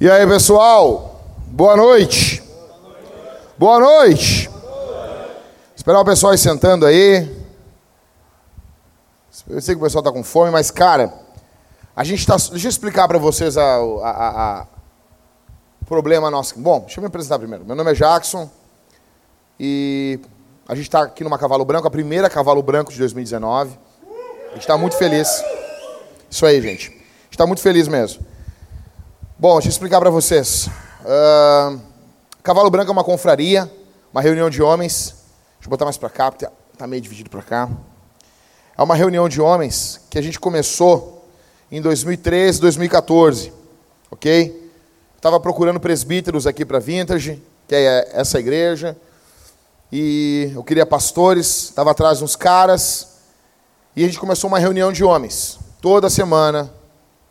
E aí, pessoal? Boa noite. Boa noite. Esperar o pessoal ir sentando aí. Eu sei que o pessoal está com fome, mas, cara, a gente está. Deixa eu explicar para vocês a, a, a, o problema nosso. Bom, deixa eu me apresentar primeiro. Meu nome é Jackson e a gente está aqui numa Cavalo Branco, a primeira Cavalo Branco de 2019. A gente está muito feliz. Isso aí, gente. A gente está muito feliz mesmo. Bom, deixa eu explicar para vocês. Uh, Cavalo Branco é uma confraria, uma reunião de homens. Deixa eu botar mais para cá, porque está meio dividido para cá. É uma reunião de homens que a gente começou em 2013, 2014, ok? Estava procurando presbíteros aqui para Vintage, que é essa igreja, e eu queria pastores, estava atrás de uns caras, e a gente começou uma reunião de homens, toda semana,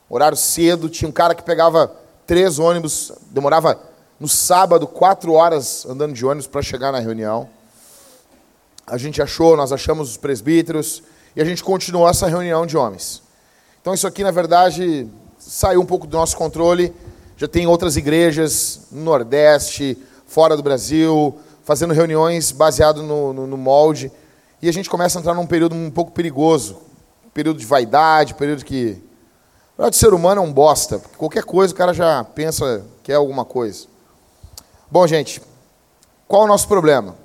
Horário cedo, tinha um cara que pegava três ônibus, demorava no sábado quatro horas andando de ônibus para chegar na reunião. A gente achou, nós achamos os presbíteros e a gente continuou essa reunião de homens. Então isso aqui, na verdade, saiu um pouco do nosso controle. Já tem outras igrejas no Nordeste, fora do Brasil, fazendo reuniões baseado no, no, no molde. E a gente começa a entrar num período um pouco perigoso, período de vaidade, período que o ser humano é um bosta. Qualquer coisa o cara já pensa que é alguma coisa. Bom, gente, qual é o nosso problema?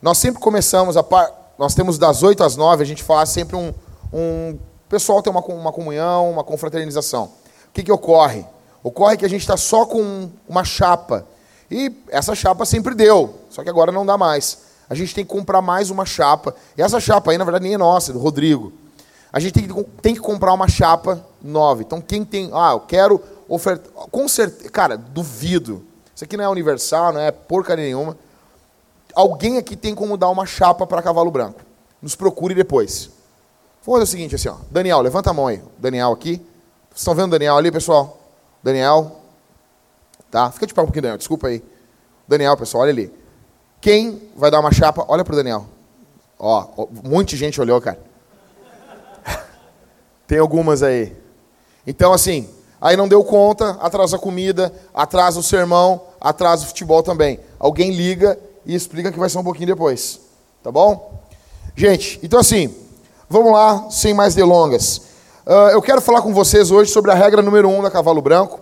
Nós sempre começamos, a par... nós temos das 8 às 9, a gente faz sempre um. um... O pessoal tem uma, uma comunhão, uma confraternização. O que, que ocorre? Ocorre que a gente está só com uma chapa. E essa chapa sempre deu, só que agora não dá mais. A gente tem que comprar mais uma chapa. E essa chapa aí, na verdade, nem é nossa, é do Rodrigo a gente tem que, tem que comprar uma chapa nova. Então, quem tem. Ah, eu quero ofertar. Com certeza. Cara, duvido. Isso aqui não é universal, não é porcaria nenhuma. Alguém aqui tem como dar uma chapa para cavalo branco. Nos procure depois. Vamos fazer o seguinte, assim, ó. Daniel, levanta a mão aí. Daniel aqui. Vocês estão vendo o Daniel ali, pessoal? Daniel. Tá? Fica de pé um pouquinho, Daniel. Desculpa aí. Daniel, pessoal, olha ali. Quem vai dar uma chapa? Olha pro Daniel. Ó, monte de gente olhou, cara. Tem algumas aí. Então, assim, aí não deu conta, atrasa a comida, atrasa o sermão, atrasa o futebol também. Alguém liga e explica que vai ser um pouquinho depois. Tá bom? Gente, então assim, vamos lá, sem mais delongas. Uh, eu quero falar com vocês hoje sobre a regra número um da Cavalo Branco.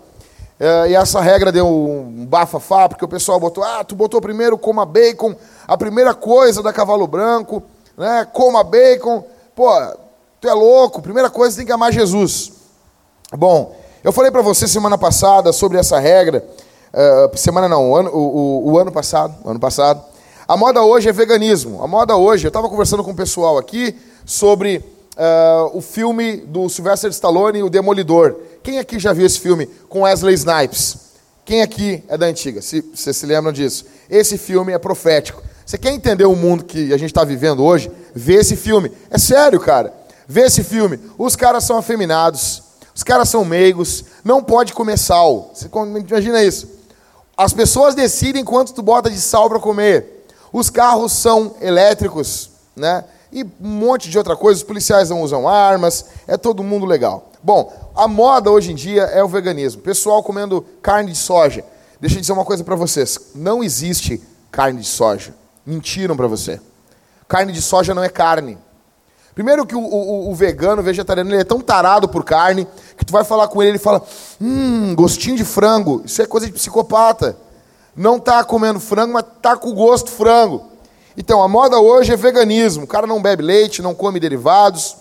Uh, e essa regra deu um bafafá, porque o pessoal botou, ah, tu botou primeiro coma bacon, a primeira coisa da Cavalo Branco, né? Coma bacon. Pô, Tu é louco, primeira coisa tem que amar Jesus. Bom, eu falei para você semana passada sobre essa regra. Uh, semana não, o ano, o, o, o ano passado. Ano passado. A moda hoje é veganismo. A moda hoje, eu estava conversando com o pessoal aqui sobre uh, o filme do Sylvester Stallone, O Demolidor. Quem aqui já viu esse filme com Wesley Snipes? Quem aqui é da antiga? Se vocês se lembram disso? Esse filme é profético. Você quer entender o mundo que a gente está vivendo hoje? Vê esse filme. É sério, cara. Vê esse filme. Os caras são afeminados, os caras são meigos, não pode comer sal. Você imagina isso. As pessoas decidem quanto tu bota de sal para comer. Os carros são elétricos, né? E um monte de outra coisa. Os policiais não usam armas. É todo mundo legal. Bom, a moda hoje em dia é o veganismo. Pessoal comendo carne de soja. Deixa eu dizer uma coisa para vocês. Não existe carne de soja. Mentiram para você. Carne de soja não é carne. Primeiro que o, o, o, vegano, o vegetariano, ele é tão tarado por carne que tu vai falar com ele, ele fala, hum, gostinho de frango. Isso é coisa de psicopata. Não tá comendo frango, mas tá com gosto frango. Então, a moda hoje é veganismo. O cara não bebe leite, não come derivados.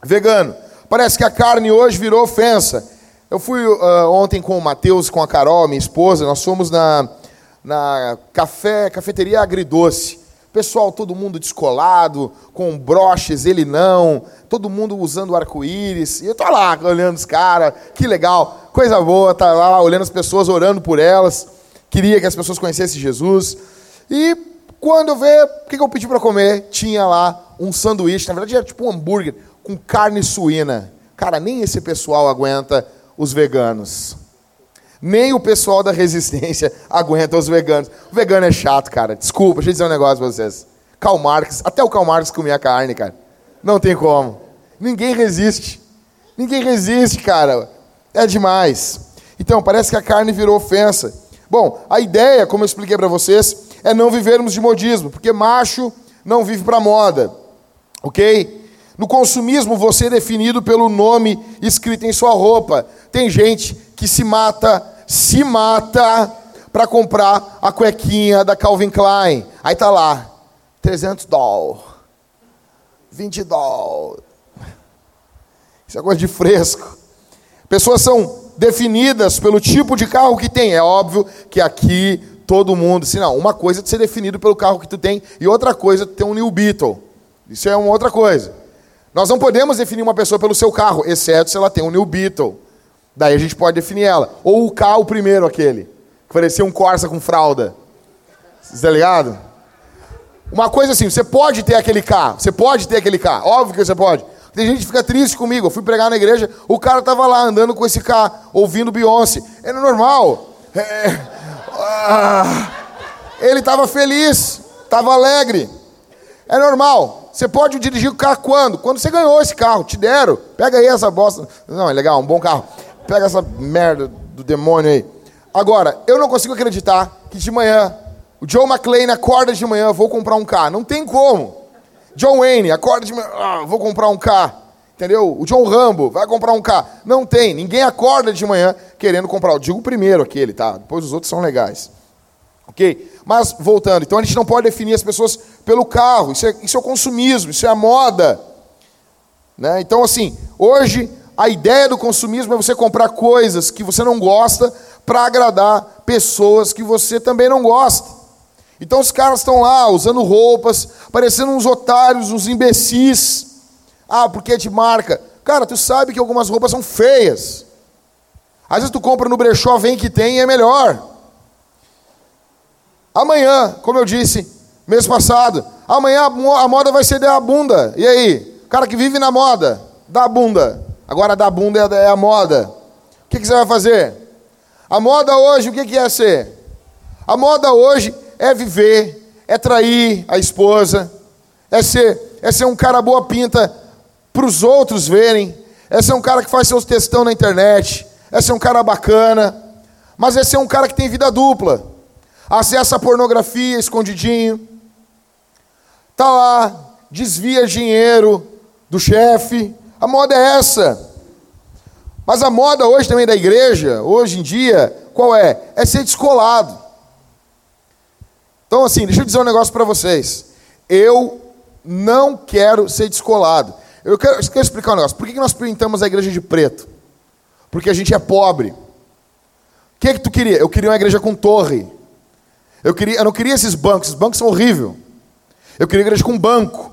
Vegano. Parece que a carne hoje virou ofensa. Eu fui uh, ontem com o Matheus, com a Carol, minha esposa, nós fomos na, na café, cafeteria agridoce. Pessoal, todo mundo descolado, com broches, ele não, todo mundo usando arco-íris. E eu tô lá olhando os caras, que legal, coisa boa, tá lá olhando as pessoas, orando por elas. Queria que as pessoas conhecessem Jesus. E quando eu ver, o que eu pedi para comer? Tinha lá um sanduíche, na verdade era tipo um hambúrguer com carne suína. Cara, nem esse pessoal aguenta os veganos. Nem o pessoal da resistência aguenta os veganos. O vegano é chato, cara. Desculpa, deixa eu dizer um negócio pra vocês. Karl Marx, até o Karl Marx comia carne, cara. Não tem como. Ninguém resiste. Ninguém resiste, cara. É demais. Então, parece que a carne virou ofensa. Bom, a ideia, como eu expliquei para vocês, é não vivermos de modismo, porque macho não vive para moda, ok? No consumismo, você é definido pelo nome escrito em sua roupa. Tem gente que se mata, se mata para comprar a cuequinha da Calvin Klein. Aí tá lá, 300 dólares, 20 dólares. Isso é coisa de fresco. Pessoas são definidas pelo tipo de carro que tem. É óbvio que aqui todo mundo, se não, uma coisa é ser definido pelo carro que tu tem e outra coisa é ter um New Beetle. Isso é uma outra coisa. Nós não podemos definir uma pessoa pelo seu carro, exceto se ela tem um New Beetle. Daí a gente pode definir ela. Ou o carro primeiro aquele, que parecia um Corsa com fralda. Você tá ligado? Uma coisa assim, você pode ter aquele carro, você pode ter aquele carro, óbvio que você pode. Tem gente que fica triste comigo. Eu fui pregar na igreja, o cara tava lá andando com esse carro, ouvindo Beyoncé. Era normal. É, ah, ele estava feliz, estava alegre. É normal. Você pode dirigir o carro quando? Quando você ganhou esse carro, te deram. Pega aí essa bosta. Não, é legal, um bom carro. Pega essa merda do demônio aí. Agora, eu não consigo acreditar que de manhã o Joe McLean acorda de manhã, vou comprar um carro. Não tem como. John Wayne, acorda de manhã, ah, vou comprar um carro. Entendeu? O John Rambo vai comprar um carro. Não tem. Ninguém acorda de manhã querendo comprar. Eu digo primeiro aquele, tá? Depois os outros são legais. Ok? Mas, voltando. Então a gente não pode definir as pessoas pelo carro. Isso é, isso é o consumismo, isso é a moda. Né? Então, assim, hoje a ideia do consumismo é você comprar coisas que você não gosta para agradar pessoas que você também não gosta. Então os caras estão lá usando roupas, parecendo uns otários, uns imbecis. Ah, porque é de marca. Cara, tu sabe que algumas roupas são feias. Às vezes tu compra no brechó, vem que tem e é melhor. Amanhã, como eu disse, mês passado, amanhã a moda vai ser da bunda. E aí? Cara que vive na moda, da bunda. Agora da bunda é a moda. O que, que você vai fazer? A moda hoje, o que, que é ser? A moda hoje é viver, é trair a esposa, é ser, é ser um cara boa pinta para os outros verem, é ser um cara que faz seus textão na internet, é ser um cara bacana, mas é ser um cara que tem vida dupla, acessa a pornografia escondidinho, tá lá, desvia dinheiro do chefe, a moda é essa. Mas a moda hoje também da igreja, hoje em dia, qual é? É ser descolado. Então, assim, deixa eu dizer um negócio para vocês. Eu não quero ser descolado. Eu quero, eu quero, explicar um negócio. Por que nós pintamos a igreja de preto? Porque a gente é pobre. O que, é que tu queria? Eu queria uma igreja com torre. Eu, queria, eu não queria esses bancos. Esses bancos são horríveis. Eu queria uma igreja com banco.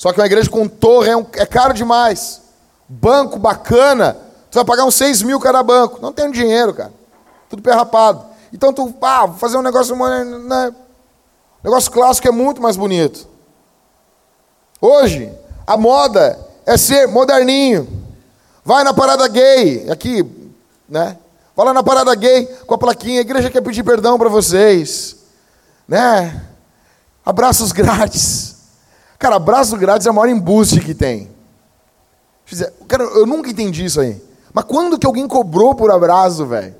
Só que uma igreja com torre é, um, é caro demais. Banco bacana, tu vai pagar uns 6 mil cada banco. Não tem dinheiro, cara. Tudo perrapado. Então tu, ah, vou fazer um negócio, né? negócio clássico é muito mais bonito. Hoje, a moda é ser moderninho. Vai na parada gay, aqui, né? Vai lá na parada gay com a plaquinha, a igreja quer pedir perdão para vocês. Né? Abraços grátis. Cara, abraço grátis é o maior embuste que tem. Cara, eu nunca entendi isso aí. Mas quando que alguém cobrou por abraço, velho?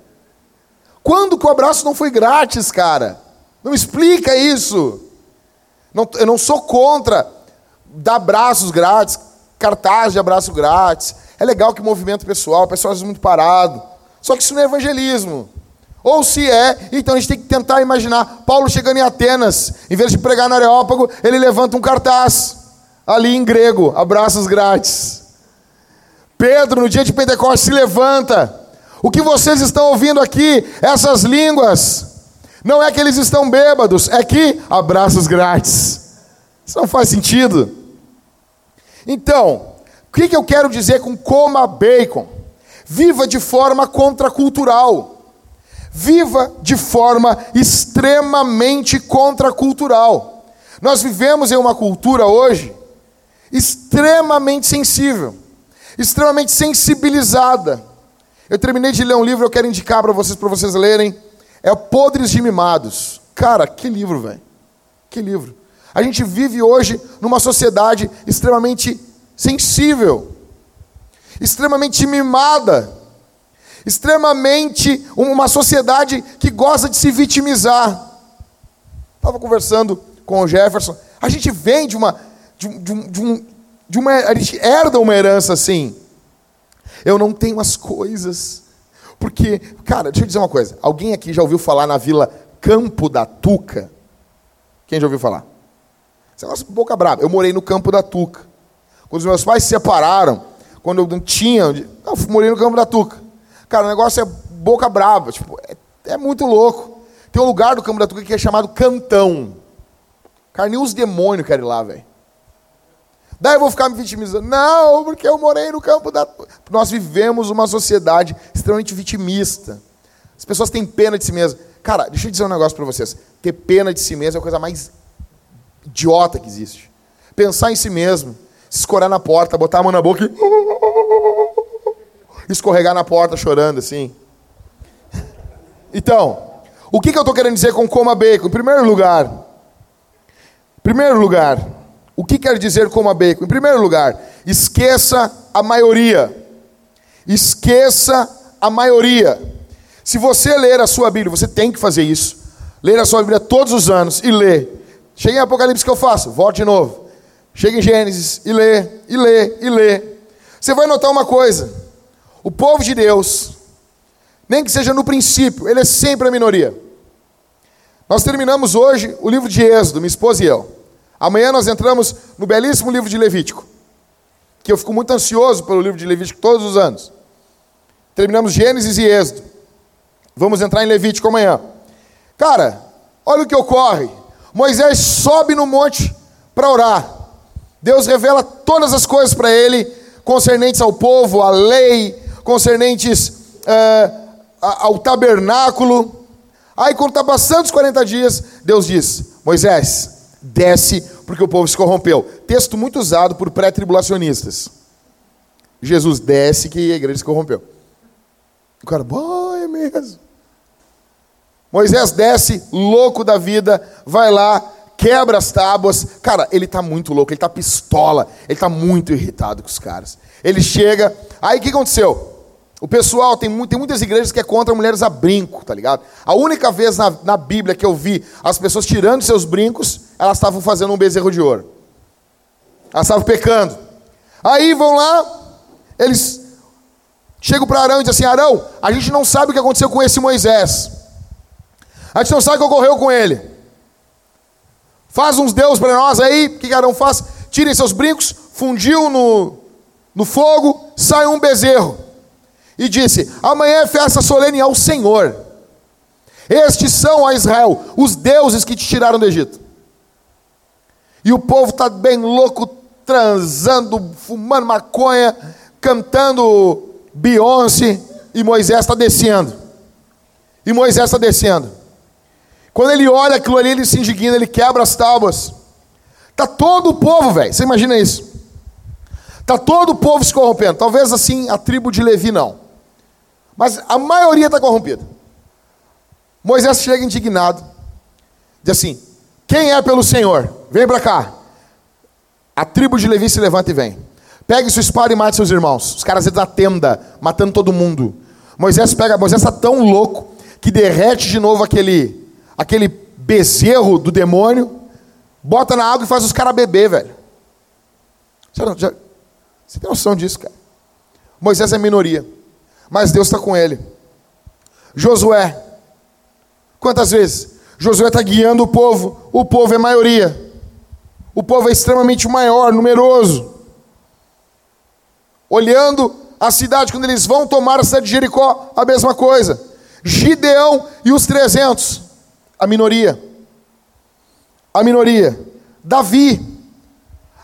Quando que o abraço não foi grátis, cara? Não explica isso. Não, eu não sou contra dar abraços grátis, cartaz de abraço grátis. É legal que movimento pessoal, o pessoal vezes muito parado. Só que isso não é evangelismo. Ou se é, então a gente tem que tentar imaginar Paulo chegando em Atenas, em vez de pregar no Areópago, ele levanta um cartaz ali em grego, abraços grátis. Pedro, no dia de Pentecostes, se levanta o que vocês estão ouvindo aqui, essas línguas, não é que eles estão bêbados, é que abraços grátis. Isso não faz sentido. Então, o que, eu quero dizer com coma bacon? Viva de forma contracultural. Viva de forma extremamente contracultural. Nós vivemos em uma cultura hoje extremamente sensível, extremamente sensibilizada eu terminei de ler um livro, eu quero indicar para vocês, para vocês lerem. É Podres de Mimados. Cara, que livro, velho. Que livro. A gente vive hoje numa sociedade extremamente sensível, extremamente mimada. Extremamente uma sociedade que gosta de se vitimizar. Estava conversando com o Jefferson. A gente vem de uma, de, de, de, um, de uma, a gente herda uma herança assim. Eu não tenho as coisas, porque, cara, deixa eu dizer uma coisa. Alguém aqui já ouviu falar na vila Campo da Tuca? Quem já ouviu falar? Esse negócio é boca brava. Eu morei no Campo da Tuca. Quando os meus pais se separaram, quando eu não tinha. Eu morei no Campo da Tuca. Cara, o negócio é boca brava. Tipo, é, é muito louco. Tem um lugar do Campo da Tuca que é chamado Cantão. Cara, nem os demônios querem ir lá, velho. Daí eu vou ficar me vitimizando. Não, porque eu morei no campo da. Nós vivemos uma sociedade extremamente vitimista. As pessoas têm pena de si mesmas. Cara, deixa eu dizer um negócio para vocês. Ter pena de si mesmo é a coisa mais idiota que existe. Pensar em si mesmo, se escorar na porta, botar a mão na boca e. escorregar na porta chorando assim. Então, o que, que eu estou querendo dizer com coma bacon? Em primeiro lugar, em primeiro lugar, o que quer dizer coma bacon? Em primeiro lugar, esqueça a maioria. Esqueça a maioria. Se você ler a sua Bíblia, você tem que fazer isso. Ler a sua Bíblia todos os anos e ler. Chega em Apocalipse que eu faço, volte de novo. Chega em Gênesis e lê, e lê, e lê. Você vai notar uma coisa: o povo de Deus, nem que seja no princípio, ele é sempre a minoria. Nós terminamos hoje o livro de Êxodo, minha esposa e eu. Amanhã nós entramos no belíssimo livro de Levítico, que eu fico muito ansioso pelo livro de Levítico todos os anos. Terminamos Gênesis e Êxodo. Vamos entrar em Levítico amanhã. Cara, olha o que ocorre. Moisés sobe no monte para orar. Deus revela todas as coisas para ele, concernentes ao povo, à lei, concernentes é, ao tabernáculo. Aí, quando está passando os 40 dias, Deus diz: Moisés, desce porque o povo se corrompeu. Texto muito usado por pré-tribulacionistas. Jesus desce que a igreja se corrompeu. O cara, bom, é mesmo. Moisés desce, louco da vida, vai lá, quebra as tábuas. Cara, ele está muito louco, ele está pistola, ele está muito irritado com os caras. Ele chega, aí o que aconteceu? O pessoal, tem, tem muitas igrejas que é contra mulheres a brinco, tá ligado? A única vez na, na Bíblia que eu vi as pessoas tirando seus brincos, elas estavam fazendo um bezerro de ouro. Elas estavam pecando. Aí vão lá, eles chegam para Arão e dizem assim: Arão, a gente não sabe o que aconteceu com esse Moisés. A gente não sabe o que ocorreu com ele. Faz uns deuses para nós aí. O que Arão faz? Tirem seus brincos, fundiu no, no fogo, sai um bezerro e disse: Amanhã é festa solene ao Senhor. Estes são, a Israel, os deuses que te tiraram do Egito. E o povo está bem louco, transando, fumando maconha, cantando Beyoncé, e Moisés está descendo. E Moisés está descendo. Quando ele olha aquilo ali, ele se indigna, ele quebra as tábuas. Está todo o povo, velho. Você imagina isso? Está todo o povo se corrompendo. Talvez assim a tribo de Levi não. Mas a maioria está corrompida. Moisés chega indignado, diz assim: Quem é pelo Senhor? Vem para cá. A tribo de Levi se levanta e vem. Pegue sua espada e mate seus irmãos. Os caras entram na tenda, matando todo mundo. Moisés pega, Moisés está tão louco que derrete de novo aquele, aquele bezerro do demônio, bota na água e faz os caras beber, velho. Você, não, já, você tem noção disso, cara? Moisés é minoria mas Deus está com ele. Josué, quantas vezes? Josué está guiando o povo, o povo é maioria, o povo é extremamente maior, numeroso. Olhando a cidade, quando eles vão tomar a cidade de Jericó, a mesma coisa. Gideão e os 300, a minoria. A minoria. Davi.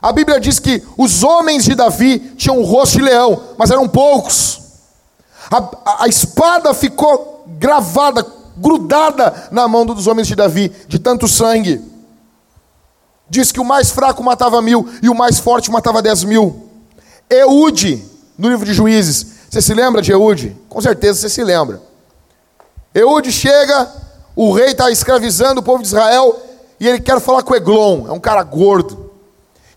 A Bíblia diz que os homens de Davi tinham o rosto de leão, mas eram poucos. A, a, espada ficou gravada, grudada na mão dos homens de Davi, de tanto sangue. Diz que o mais fraco matava mil e o mais forte matava dez mil. Eude, no livro de Juízes, você se lembra de Eude? Com certeza você se lembra. Eude chega, o rei está escravizando o povo de Israel e ele quer falar com Eglon, é um cara gordo.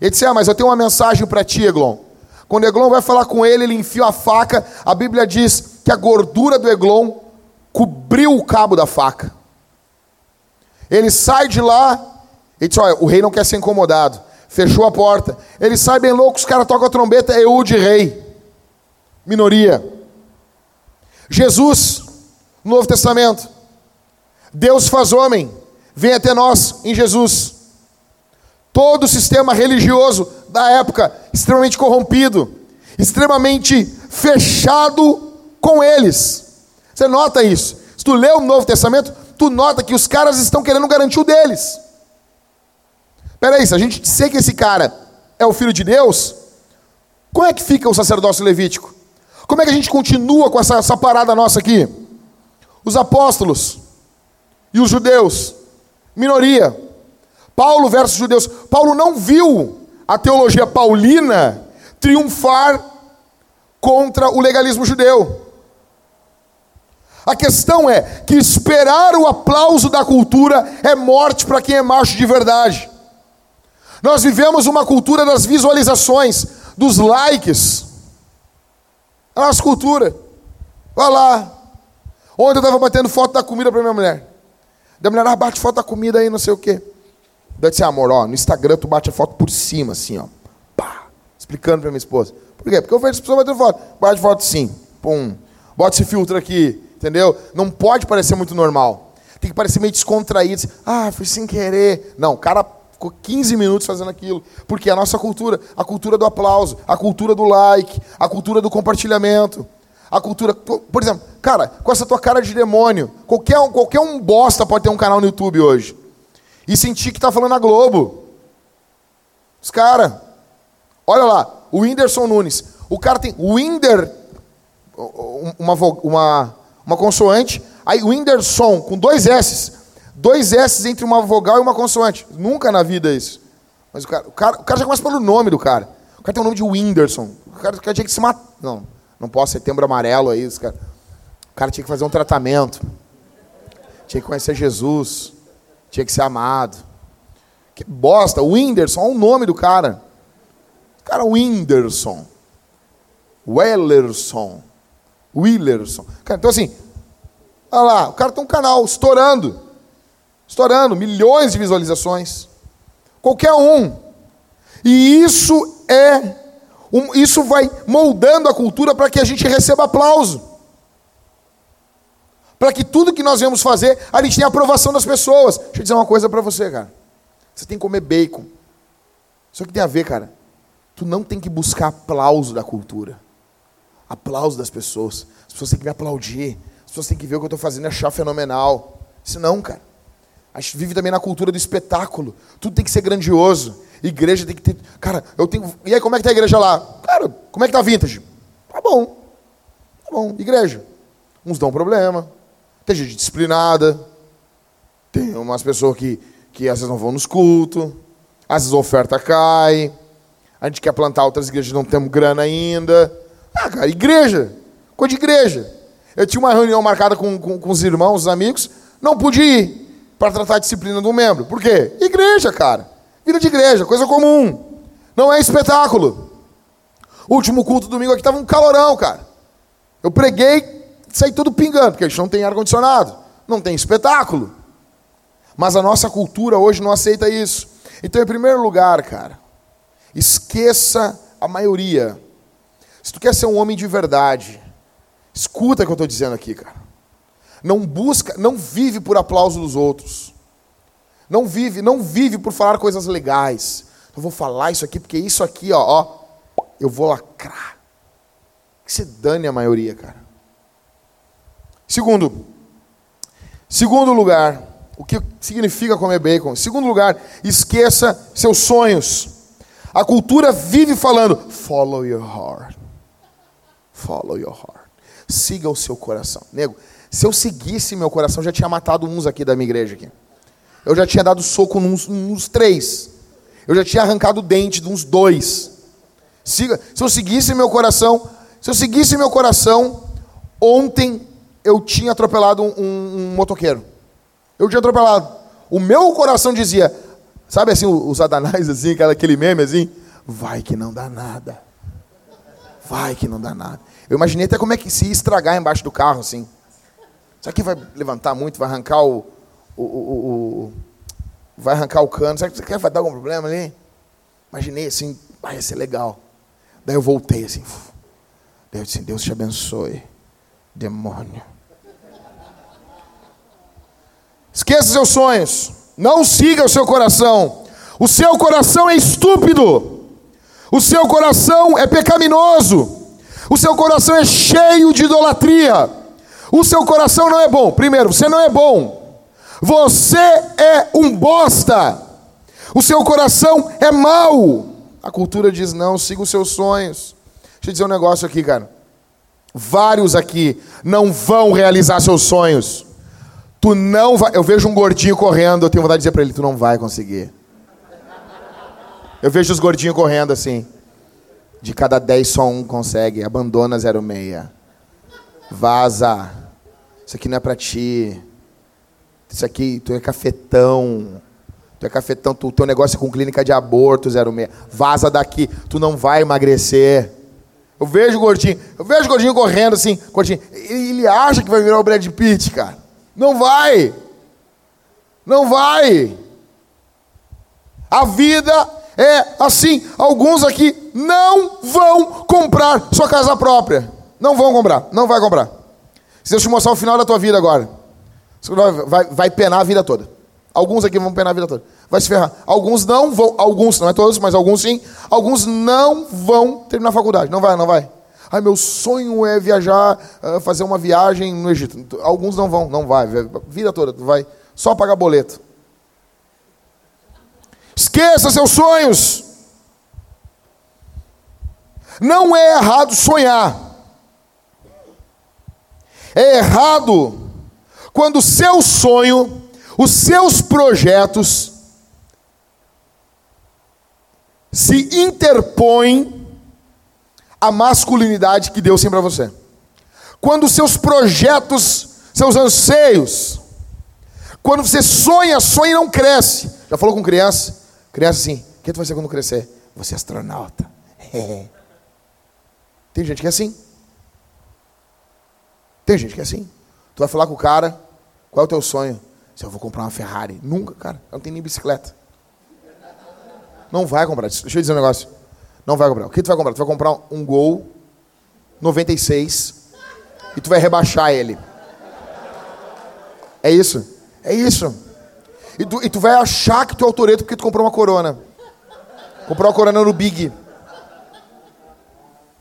Ele disse: Ah, mas eu tenho uma mensagem para ti, Eglon. Quando Eglon vai falar com ele, ele enfia a faca. A Bíblia diz que a gordura do Eglon cobriu o cabo da faca. Ele sai de lá e diz: Olha, o rei não quer ser incomodado. Fechou a porta. Ele sai bem louco, os caras tocam a trombeta, é de rei. Minoria. Jesus, no Novo Testamento. Deus faz homem, vem até nós em Jesus. Todo o sistema religioso da época, extremamente corrompido, extremamente fechado com eles. Você nota isso. Se tu lê o Novo Testamento, tu nota que os caras estão querendo garantir o deles. Peraí, se a gente disser que esse cara é o filho de Deus, como é que fica o sacerdócio levítico? Como é que a gente continua com essa, essa parada nossa aqui? Os apóstolos e os judeus, minoria, Paulo versus judeus. Paulo não viu a teologia paulina triunfar contra o legalismo judeu. A questão é que esperar o aplauso da cultura é morte para quem é macho de verdade. Nós vivemos uma cultura das visualizações, dos likes. A nossa cultura. Olha lá. Ontem eu estava batendo foto da comida para minha mulher. Da mulher, ah, bate foto da comida aí, não sei o quê. Daí disse, amor, ó, no Instagram tu bate a foto por cima, assim, ó. Pá, explicando pra minha esposa. Por quê? Porque eu vejo as pessoas batendo foto. Bate foto sim. Pum. Bota esse filtro aqui, entendeu? Não pode parecer muito normal. Tem que parecer meio descontraído. Ah, foi sem querer. Não, o cara ficou 15 minutos fazendo aquilo. Porque é a nossa cultura, a cultura do aplauso, a cultura do like, a cultura do compartilhamento. A cultura. Por exemplo, cara, com essa tua cara de demônio, qualquer um, qualquer um bosta pode ter um canal no YouTube hoje e sentir que está falando a Globo. Os caras. Olha lá, o Whindersson Nunes. O cara tem Winder, uma, uma, uma consoante, aí Whindersson, com dois S. Dois S entre uma vogal e uma consoante. Nunca na vida isso. Mas o cara, o cara, o cara já começa pelo nome do cara. O cara tem o nome de Whindersson. O cara, o cara tinha que se matar. Não, não posso, setembro amarelo aí. Cara. O cara tinha que fazer um tratamento. Tinha que conhecer Jesus. Tinha que ser amado. Que bosta. Whindersson, olha o nome do cara. Cara, Whindersson. Wellerson. Willerson. Cara, então assim, olha lá, o cara tem um canal estourando. Estourando, milhões de visualizações. Qualquer um. E isso é um, isso vai moldando a cultura para que a gente receba aplauso para que tudo que nós vamos fazer, a gente tenha aprovação das pessoas. Deixa eu dizer uma coisa para você, cara. Você tem que comer bacon. Isso que tem a ver, cara. Tu não tem que buscar aplauso da cultura. Aplauso das pessoas. As pessoas têm que me aplaudir. As pessoas têm que ver o que eu estou fazendo e achar fenomenal. Isso não, cara. A gente vive também na cultura do espetáculo. Tudo tem que ser grandioso. Igreja tem que ter. Cara, eu tenho. E aí, como é que tá a igreja lá? Cara, como é que tá a vintage? Tá bom. Tá bom. Igreja. Uns dão problema, tem gente disciplinada, tem umas pessoas que, que às vezes não vão nos cultos, às vezes a oferta cai, a gente quer plantar outras igrejas não temos grana ainda. Ah, cara, igreja, coisa de igreja. Eu tinha uma reunião marcada com, com, com os irmãos, os amigos, não pude ir para tratar a disciplina do membro. Por quê? Igreja, cara. Vida de igreja, coisa comum. Não é espetáculo. O último culto domingo aqui estava um calorão, cara. Eu preguei sair tudo pingando, porque a gente não tem ar-condicionado, não tem espetáculo. Mas a nossa cultura hoje não aceita isso. Então, em primeiro lugar, cara, esqueça a maioria. Se tu quer ser um homem de verdade, escuta o que eu estou dizendo aqui, cara. Não busca, não vive por aplauso dos outros. Não vive, não vive por falar coisas legais. Eu vou falar isso aqui porque isso aqui, ó, ó eu vou lacrar. Que se dane a maioria, cara. Segundo, segundo lugar, o que significa comer bacon? Segundo lugar, esqueça seus sonhos. A cultura vive falando: follow your heart. Follow your heart. Siga o seu coração. Nego, se eu seguisse meu coração, já tinha matado uns aqui da minha igreja aqui. Eu já tinha dado soco nos, nos três. Eu já tinha arrancado o dente de uns dois. Siga, se eu seguisse meu coração, se eu seguisse meu coração, ontem eu tinha atropelado um, um, um motoqueiro. Eu tinha atropelado. O meu coração dizia, sabe assim, os satanás, assim, aquele meme assim, vai que não dá nada. Vai que não dá nada. Eu imaginei até como é que se ia estragar embaixo do carro, assim. Será que vai levantar muito, vai arrancar o. o, o, o vai arrancar o cano? Será que vai dar algum problema ali? Imaginei assim, vai ser legal. Daí eu voltei assim. Deus disse, Deus te abençoe, demônio. Esqueça seus sonhos. Não siga o seu coração. O seu coração é estúpido. O seu coração é pecaminoso. O seu coração é cheio de idolatria. O seu coração não é bom. Primeiro, você não é bom. Você é um bosta. O seu coração é mau. A cultura diz: não, siga os seus sonhos. Deixa eu dizer um negócio aqui, cara. Vários aqui não vão realizar seus sonhos. Tu não vai. Eu vejo um gordinho correndo, eu tenho vontade de dizer para ele: tu não vai conseguir. Eu vejo os gordinhos correndo assim. De cada dez, só um consegue. Abandona 06. Vaza. Isso aqui não é para ti. Isso aqui, tu é cafetão. Tu é cafetão, tu, teu negócio é com clínica de aborto 06. Vaza daqui, tu não vai emagrecer. Eu vejo o gordinho, eu vejo o gordinho correndo assim, gordinho. Ele acha que vai virar o Brad Pitt, cara. Não vai. Não vai. A vida é assim. Alguns aqui não vão comprar sua casa própria. Não vão comprar. Não vai comprar. Se eu te mostrar o final da tua vida agora, vai, vai penar a vida toda. Alguns aqui vão penar a vida toda. Vai se ferrar. Alguns não vão, alguns, não é todos, mas alguns sim. Alguns não vão terminar a faculdade. Não vai, não vai. Ai, meu sonho é viajar, ah, fazer uma viagem no Egito. Alguns não vão, não vai. Vida toda, vai só pagar boleto. Esqueça seus sonhos. Não é errado sonhar. É errado quando o seu sonho, os seus projetos se interpõem à masculinidade que Deus tem para você. Quando seus projetos, seus anseios, quando você sonha, sonha e não cresce. Já falou com criança? Criança assim, o que tu vai ser quando crescer? Vou ser astronauta. Tem gente que é assim. Tem gente que é assim. Tu vai falar com o cara, qual é o teu sonho? Se eu vou comprar uma Ferrari. Nunca, cara. Eu não tenho nem bicicleta. Não vai comprar. Deixa eu dizer um negócio. Não vai comprar. O que tu vai comprar? Tu vai comprar um Gol 96 e tu vai rebaixar ele. É isso? É isso. E tu, e tu vai achar que tu é o Toreto porque tu comprou uma corona. Comprou uma corona no Big.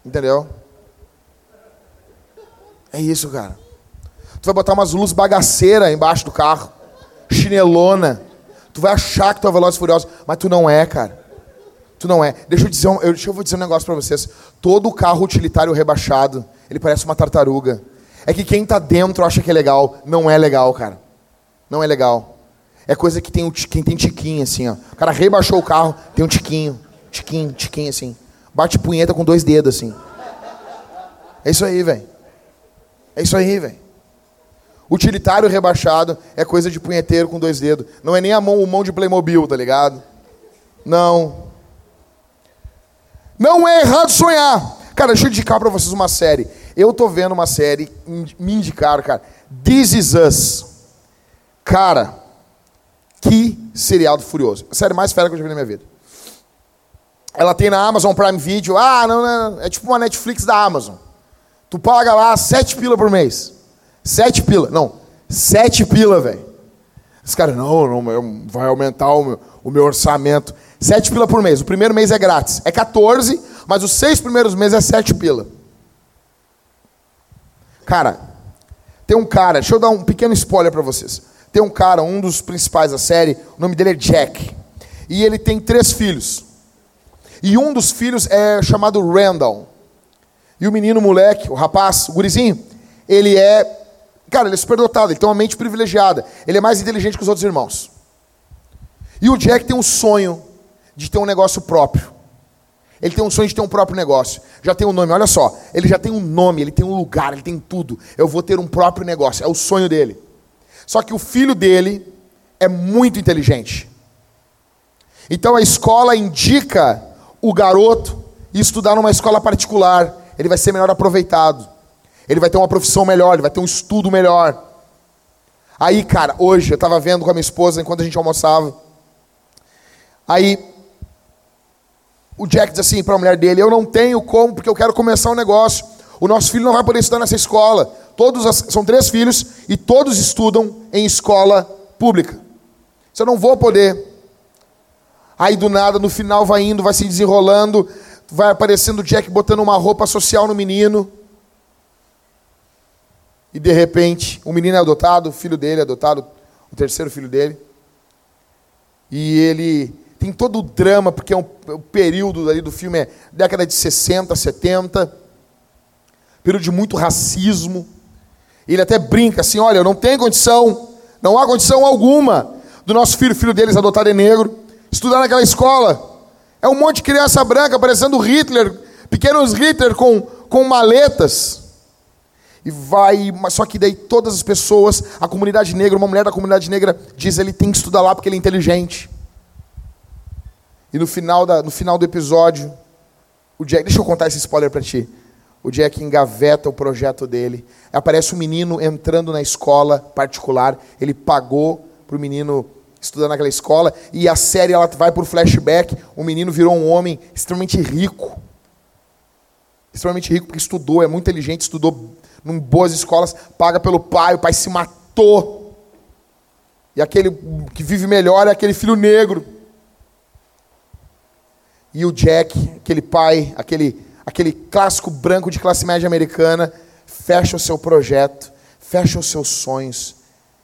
Entendeu? É isso, cara. Tu vai botar umas luzes bagaceira embaixo do carro. Chinelona. Tu vai achar que tu é veloz e furioso, mas tu não é, cara. Tu não é. Deixa eu dizer, um, eu, deixa eu dizer um negócio para vocês. Todo carro utilitário rebaixado, ele parece uma tartaruga. É que quem tá dentro acha que é legal. Não é legal, cara. Não é legal. É coisa que tem um, quem tem tiquinho assim, ó. O cara rebaixou o carro, tem um tiquinho, tiquinho, tiquinho assim. Bate punheta com dois dedos assim. É isso aí, velho. É isso aí, velho. Utilitário rebaixado é coisa de punheteiro com dois dedos. Não é nem a mão, o mão de Playmobil, tá ligado? Não. Não é errado sonhar. Cara, deixa eu indicar para vocês uma série. Eu tô vendo uma série, me indicaram, cara. This Is Us. Cara, que seriado furioso. A série mais fera que eu já vi na minha vida. Ela tem na Amazon Prime Video. Ah, não, não, é tipo uma Netflix da Amazon. Tu paga lá sete pila por mês. Sete pila. Não, sete pila, velho. Os caras, não, não, vai aumentar o meu, o meu orçamento. Sete pila por mês. O primeiro mês é grátis. É 14, mas os seis primeiros meses é sete pila. Cara, tem um cara, deixa eu dar um pequeno spoiler para vocês. Tem um cara, um dos principais da série, o nome dele é Jack. E ele tem três filhos. E um dos filhos é chamado Randall. E o menino, o moleque, o rapaz, o gurizinho, ele é. Cara, ele é superdotado, ele tem uma mente privilegiada. Ele é mais inteligente que os outros irmãos. E o Jack tem um sonho de ter um negócio próprio. Ele tem um sonho de ter um próprio negócio. Já tem um nome, olha só. Ele já tem um nome, ele tem um lugar, ele tem tudo. Eu vou ter um próprio negócio. É o sonho dele. Só que o filho dele é muito inteligente. Então a escola indica o garoto estudar numa escola particular ele vai ser melhor aproveitado. Ele vai ter uma profissão melhor, ele vai ter um estudo melhor. Aí, cara, hoje eu estava vendo com a minha esposa enquanto a gente almoçava. Aí o Jack diz assim para a mulher dele: Eu não tenho como, porque eu quero começar um negócio. O nosso filho não vai poder estudar nessa escola. Todos as, são três filhos e todos estudam em escola pública. Você não vou poder. Aí do nada, no final, vai indo, vai se desenrolando, vai aparecendo o Jack botando uma roupa social no menino. E de repente, o menino é adotado, o filho dele é adotado, o terceiro filho dele. E ele tem todo o drama, porque é um, o período ali do filme é década de 60, 70, período de muito racismo. Ele até brinca assim: olha, não tem condição, não há condição alguma do nosso filho, filho deles adotado é negro, estudar naquela escola. É um monte de criança branca parecendo Hitler, pequenos Hitler com, com maletas. E vai, mas só que daí todas as pessoas, a comunidade negra, uma mulher da comunidade negra diz ele tem que estudar lá porque ele é inteligente. E no final, da, no final do episódio, o Jack, deixa eu contar esse spoiler para ti. O Jack engaveta o projeto dele. Aparece um menino entrando na escola particular. Ele pagou para o menino estudar naquela escola. E a série ela vai por flashback. O menino virou um homem extremamente rico. Extremamente rico porque estudou, é muito inteligente, estudou em boas escolas, paga pelo pai, o pai se matou. E aquele que vive melhor é aquele filho negro. E o Jack, aquele pai, aquele, aquele clássico branco de classe média americana, fecha o seu projeto, fecha os seus sonhos.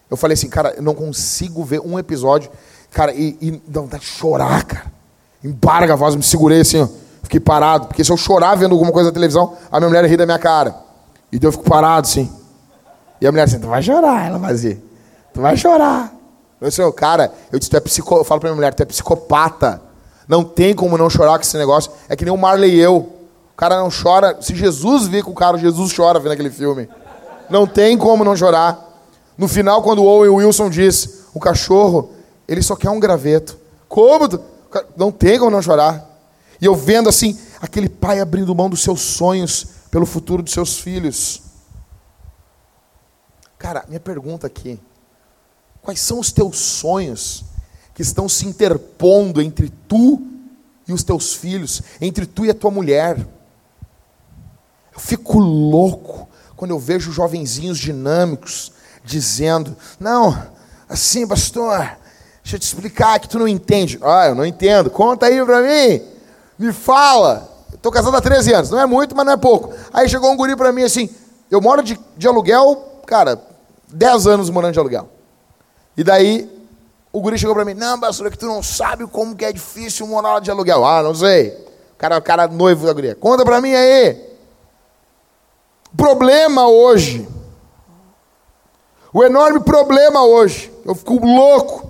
Eu falei assim, cara, eu não consigo ver um episódio, cara, e, e dá vontade de chorar, cara. Embarga a voz, me segurei assim, ó, fiquei parado, porque se eu chorar vendo alguma coisa na televisão, a minha mulher ri da minha cara. Então eu fico parado assim. E a mulher assim, tu vai chorar, ela fazia. Tu vai chorar. Eu disse, cara, eu disse, tu é psico... eu falo pra minha mulher, tu é psicopata. Não tem como não chorar com esse negócio. É que nem o Marley e eu. O cara não chora. Se Jesus vê com o cara, Jesus chora vendo aquele filme. Não tem como não chorar. No final, quando o Owen Wilson diz, o cachorro, ele só quer um graveto. Como? Não tem como não chorar. E eu vendo assim, aquele pai abrindo mão dos seus sonhos pelo futuro dos seus filhos. Cara, minha pergunta aqui: quais são os teus sonhos que estão se interpondo entre tu e os teus filhos, entre tu e a tua mulher. Eu fico louco quando eu vejo jovenzinhos dinâmicos dizendo: Não, assim, pastor, deixa eu te explicar que tu não entende. Ah, eu não entendo. Conta aí para mim. Me fala. Estou casado há 13 anos. Não é muito, mas não é pouco. Aí chegou um guri para mim assim: Eu moro de, de aluguel, cara, 10 anos morando de aluguel. E daí o guri chegou para mim, não, pastor, é que tu não sabe como que é difícil morar de aluguel. Ah, não sei. O cara, o cara noivo da guria. Conta para mim aí. Problema hoje. O enorme problema hoje. Eu fico louco.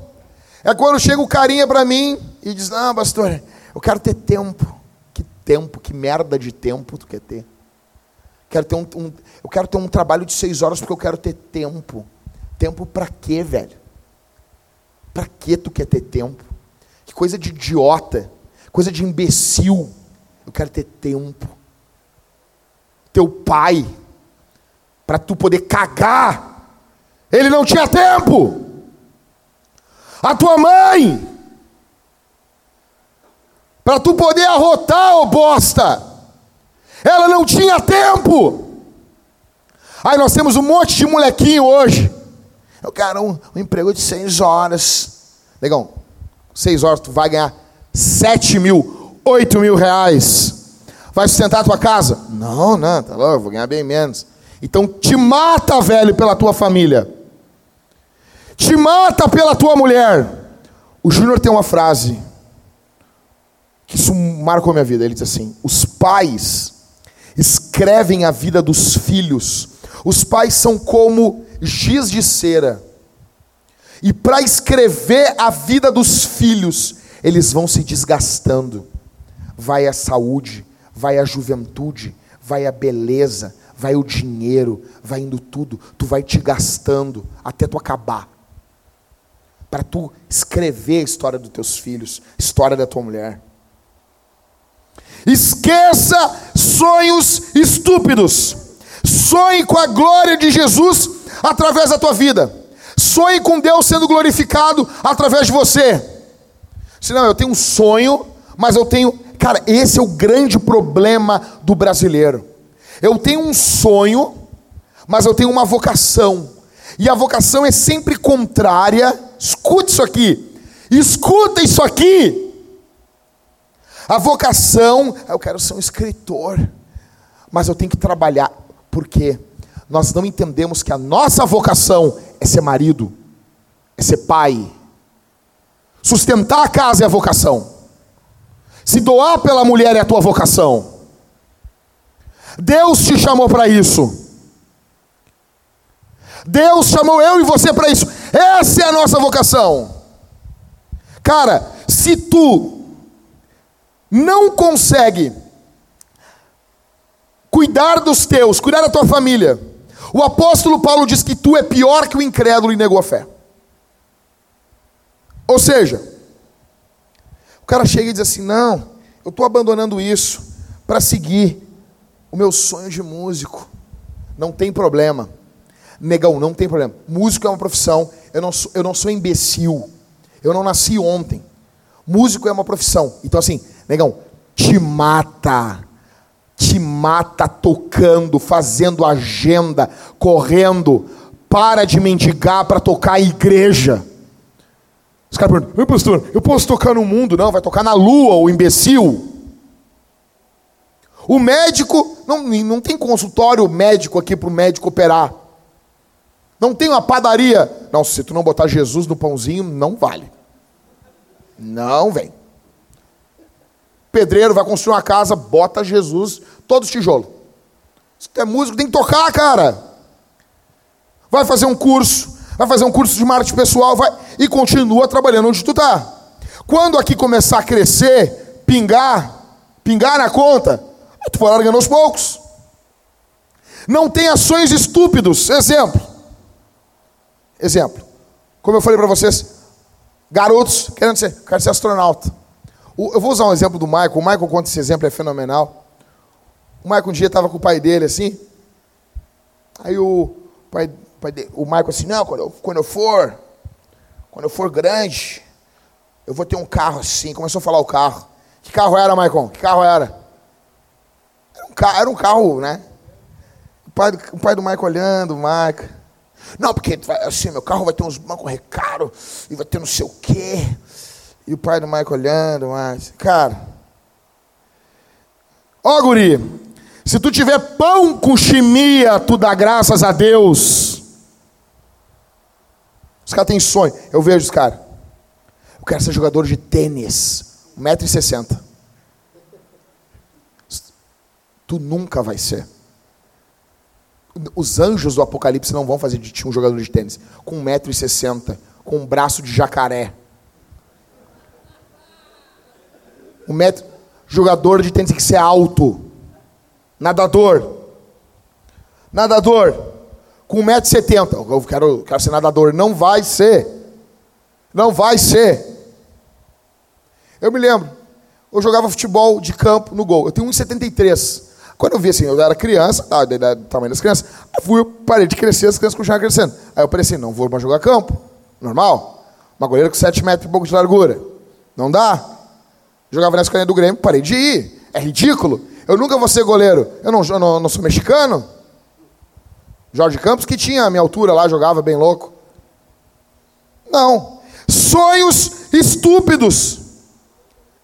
É quando chega o carinha para mim e diz, não, pastor, eu quero ter tempo. Que tempo, que merda de tempo tu quer ter? Quero ter um, um eu quero ter um trabalho de seis horas porque eu quero ter tempo. Tempo para quê, velho? Para que tu quer ter tempo? Que coisa de idiota, coisa de imbecil. Eu quero ter tempo. Teu pai, para tu poder cagar, ele não tinha tempo. A tua mãe, para tu poder arrotar, ô bosta, ela não tinha tempo. Aí nós temos um monte de molequinho hoje eu quero um, um emprego de seis horas. Legal, seis horas tu vai ganhar sete mil, oito mil reais. Vai sustentar a tua casa? Não, não, tá louco, vou ganhar bem menos. Então te mata, velho, pela tua família. Te mata pela tua mulher. O Júnior tem uma frase que isso marcou minha vida. Ele diz assim: os pais escrevem a vida dos filhos. Os pais são como giz de cera. E para escrever a vida dos filhos, eles vão se desgastando. Vai a saúde, vai a juventude, vai a beleza, vai o dinheiro, vai indo tudo. Tu vai te gastando até tu acabar. Para tu escrever a história dos teus filhos, a história da tua mulher. Esqueça sonhos estúpidos. Sonhe com a glória de Jesus através da tua vida. Sonhe com Deus sendo glorificado através de você. Senão, eu tenho um sonho, mas eu tenho. Cara, esse é o grande problema do brasileiro. Eu tenho um sonho, mas eu tenho uma vocação. E a vocação é sempre contrária. Escute isso aqui. Escuta isso aqui. A vocação, eu quero ser um escritor, mas eu tenho que trabalhar, porque nós não entendemos que a nossa vocação é ser marido, é ser pai. Sustentar a casa é a vocação. Se doar pela mulher é a tua vocação. Deus te chamou para isso. Deus chamou eu e você para isso. Essa é a nossa vocação. Cara, se tu não consegue cuidar dos teus, cuidar da tua família, o apóstolo Paulo diz que tu é pior que o incrédulo e negou a fé. Ou seja, o cara chega e diz assim: Não, eu estou abandonando isso para seguir o meu sonho de músico. Não tem problema. Negão, não tem problema. Músico é uma profissão. Eu não sou, eu não sou imbecil. Eu não nasci ontem. Músico é uma profissão. Então, assim, negão, te mata. Te mata tocando, fazendo agenda, correndo. Para de mendigar para tocar a igreja. Os caras perguntam, pastor, eu posso tocar no mundo? Não, vai tocar na lua, o imbecil. O médico, não, não tem consultório médico aqui para o médico operar. Não tem uma padaria. Não, se tu não botar Jesus no pãozinho, não vale. Não vem. Pedreiro vai construir uma casa, bota Jesus, todos os tijolos. Se tu é músico, tem que tocar, cara. Vai fazer um curso, vai fazer um curso de marketing pessoal, vai e continua trabalhando onde tu tá. Quando aqui começar a crescer, pingar, pingar na conta, tu vai largando aos poucos. Não tem ações estúpidos. Exemplo. Exemplo. Como eu falei para vocês, garotos querendo ser, quero ser astronauta. Eu vou usar um exemplo do Michael. O Michael conta esse exemplo, é fenomenal. O Michael um dia estava com o pai dele assim. Aí o pai, pai o Michael assim, não, quando eu, quando eu for, quando eu for grande, eu vou ter um carro assim. Começou a falar o carro. Que carro era, Michael? Que carro era? Era um carro, era um carro né? O pai, o pai do Michael olhando, o Michael. Não, porque assim, meu carro vai ter uns bancos recaros e vai ter não sei o quê. E o pai do Michael olhando, mas, cara. Ó, guri, se tu tiver pão com chimia, tu dá graças a Deus. Os caras têm sonho. Eu vejo os caras. Eu quero ser jogador de tênis. 1,60m. Tu nunca vai ser. Os anjos do Apocalipse não vão fazer de ti um jogador de tênis com 1,60m, com um braço de jacaré. Um metro, jogador de tênis tem que ser alto. Nadador. Nadador. Com 1,70m. Eu quero, quero ser nadador. Não vai ser. Não vai ser. Eu me lembro. Eu jogava futebol de campo no gol. Eu tenho 1,73m. Quando eu vi assim, eu era criança, tá, do tamanho das crianças, eu fui, parei de crescer, as crianças continuaram crescendo. Aí eu pensei, não vou mais jogar campo. Normal. Uma goleira com 7 metros e pouco de largura. Não dá. Jogava na escolinha do Grêmio, parei de ir. É ridículo. Eu nunca vou ser goleiro. Eu não, eu não, sou mexicano. Jorge Campos, que tinha a minha altura lá, jogava bem louco. Não. Sonhos estúpidos.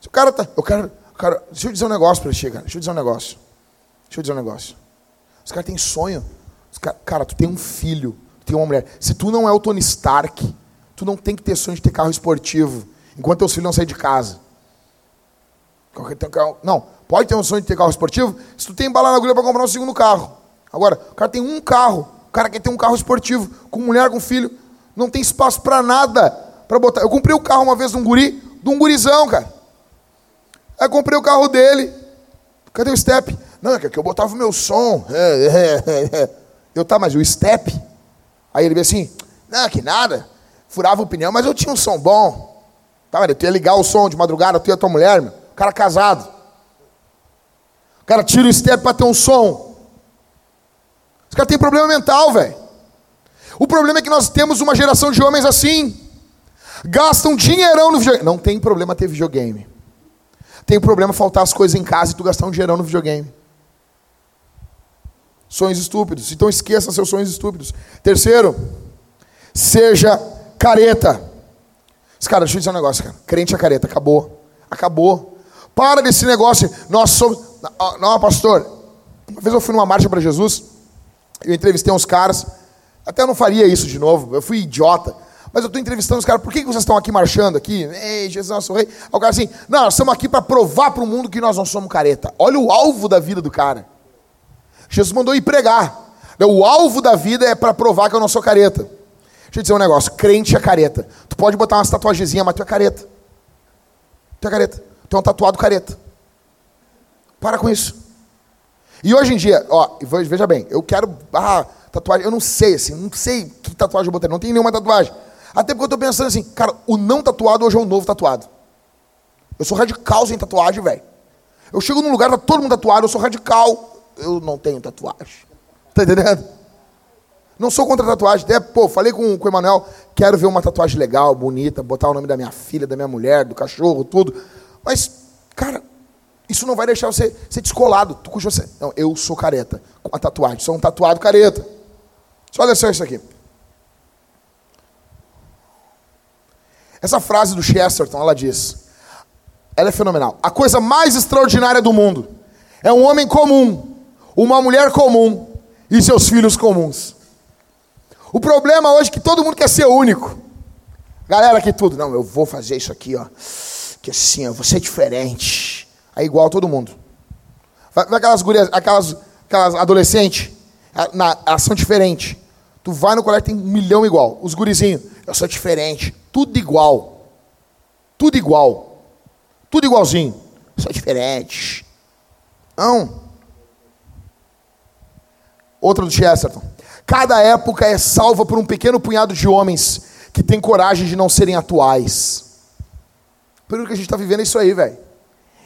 Se o cara tá. Eu quero. Quero deixa eu dizer um negócio para ti, cara. Deixa eu dizer um negócio. Deixa eu dizer um negócio. Os caras têm sonho. Cara, cara, tu tem um filho, tu tem uma mulher. Se tu não é o Tony Stark, tu não tem que ter sonho de ter carro esportivo, enquanto teus filhos não saem de casa. Não, pode ter um sonho de ter carro esportivo se tu tem bala na agulha para comprar um segundo carro. Agora, o cara tem um carro, o cara quer ter um carro esportivo, com mulher, com filho, não tem espaço para nada para botar. Eu comprei o carro uma vez de um guri, de um gurizão, cara. Aí comprei o carro dele. Cadê o step? Não, é que eu botava o meu som. Eu, tá, mas o step? Aí ele veio assim, não, que nada. Furava o pneu, mas eu tinha um som bom. Tá, mas tu ia ligar o som de madrugada, tu e a tua mulher, meu. Cara casado. O cara tira o step para ter um som. Os caras têm problema mental, velho. O problema é que nós temos uma geração de homens assim. Gastam dinheirão no videogame. Não tem problema ter videogame. Tem problema faltar as coisas em casa e tu gastar um dinheirão no videogame. Sonhos estúpidos. Então esqueça seus sonhos estúpidos. Terceiro, seja careta. Cara, deixa eu dizer um negócio, cara. Crente é careta. Acabou. Acabou. Para desse negócio. Nós somos. Não, pastor. Uma vez eu fui numa marcha para Jesus. Eu entrevistei uns caras. Até eu não faria isso de novo. Eu fui idiota. Mas eu estou entrevistando os caras, por que vocês estão aqui marchando aqui? Ei, Jesus nosso rei. Aí o cara assim, não, nós estamos aqui para provar para o mundo que nós não somos careta. Olha o alvo da vida do cara. Jesus mandou ir pregar. O alvo da vida é para provar que eu não sou careta. Deixa eu dizer um negócio, crente é careta. Tu pode botar umas tatuagenzinhas, mas tu é careta. Tu é careta. É um tatuado careta. Para com isso. E hoje em dia, ó, veja bem, eu quero. Ah, tatuagem, eu não sei, assim, não sei que tatuagem eu botei, não tem nenhuma tatuagem. Até porque eu estou pensando assim, cara, o não tatuado hoje é o novo tatuado. Eu sou radical sem tatuagem, velho. Eu chego num lugar, tá todo mundo tatuado, eu sou radical. Eu não tenho tatuagem. Tá entendendo? Não sou contra tatuagem. Até, pô, falei com, com o Emanuel, quero ver uma tatuagem legal, bonita, botar o nome da minha filha, da minha mulher, do cachorro, tudo. Mas, cara, isso não vai deixar você ser descolado. Tu você. Não, eu sou careta. Com a tatuagem. Sou um tatuado careta. Só olha só isso aqui. Essa frase do Chesterton, ela diz: ela é fenomenal. A coisa mais extraordinária do mundo é um homem comum, uma mulher comum e seus filhos comuns. O problema hoje é que todo mundo quer ser único. Galera aqui tudo, não, eu vou fazer isso aqui, ó. Que assim, eu vou ser diferente. É igual a todo mundo. Vai aquelas gurias, aquelas, aquelas adolescentes, elas são diferentes. Tu vai no colégio, tem um milhão igual. Os gurizinhos, eu sou diferente. Tudo igual. Tudo igual. Tudo igualzinho. Eu sou diferente. Não. Outra do Chesterton. Cada época é salva por um pequeno punhado de homens que tem coragem de não serem atuais. Período que a gente está vivendo é isso aí, velho.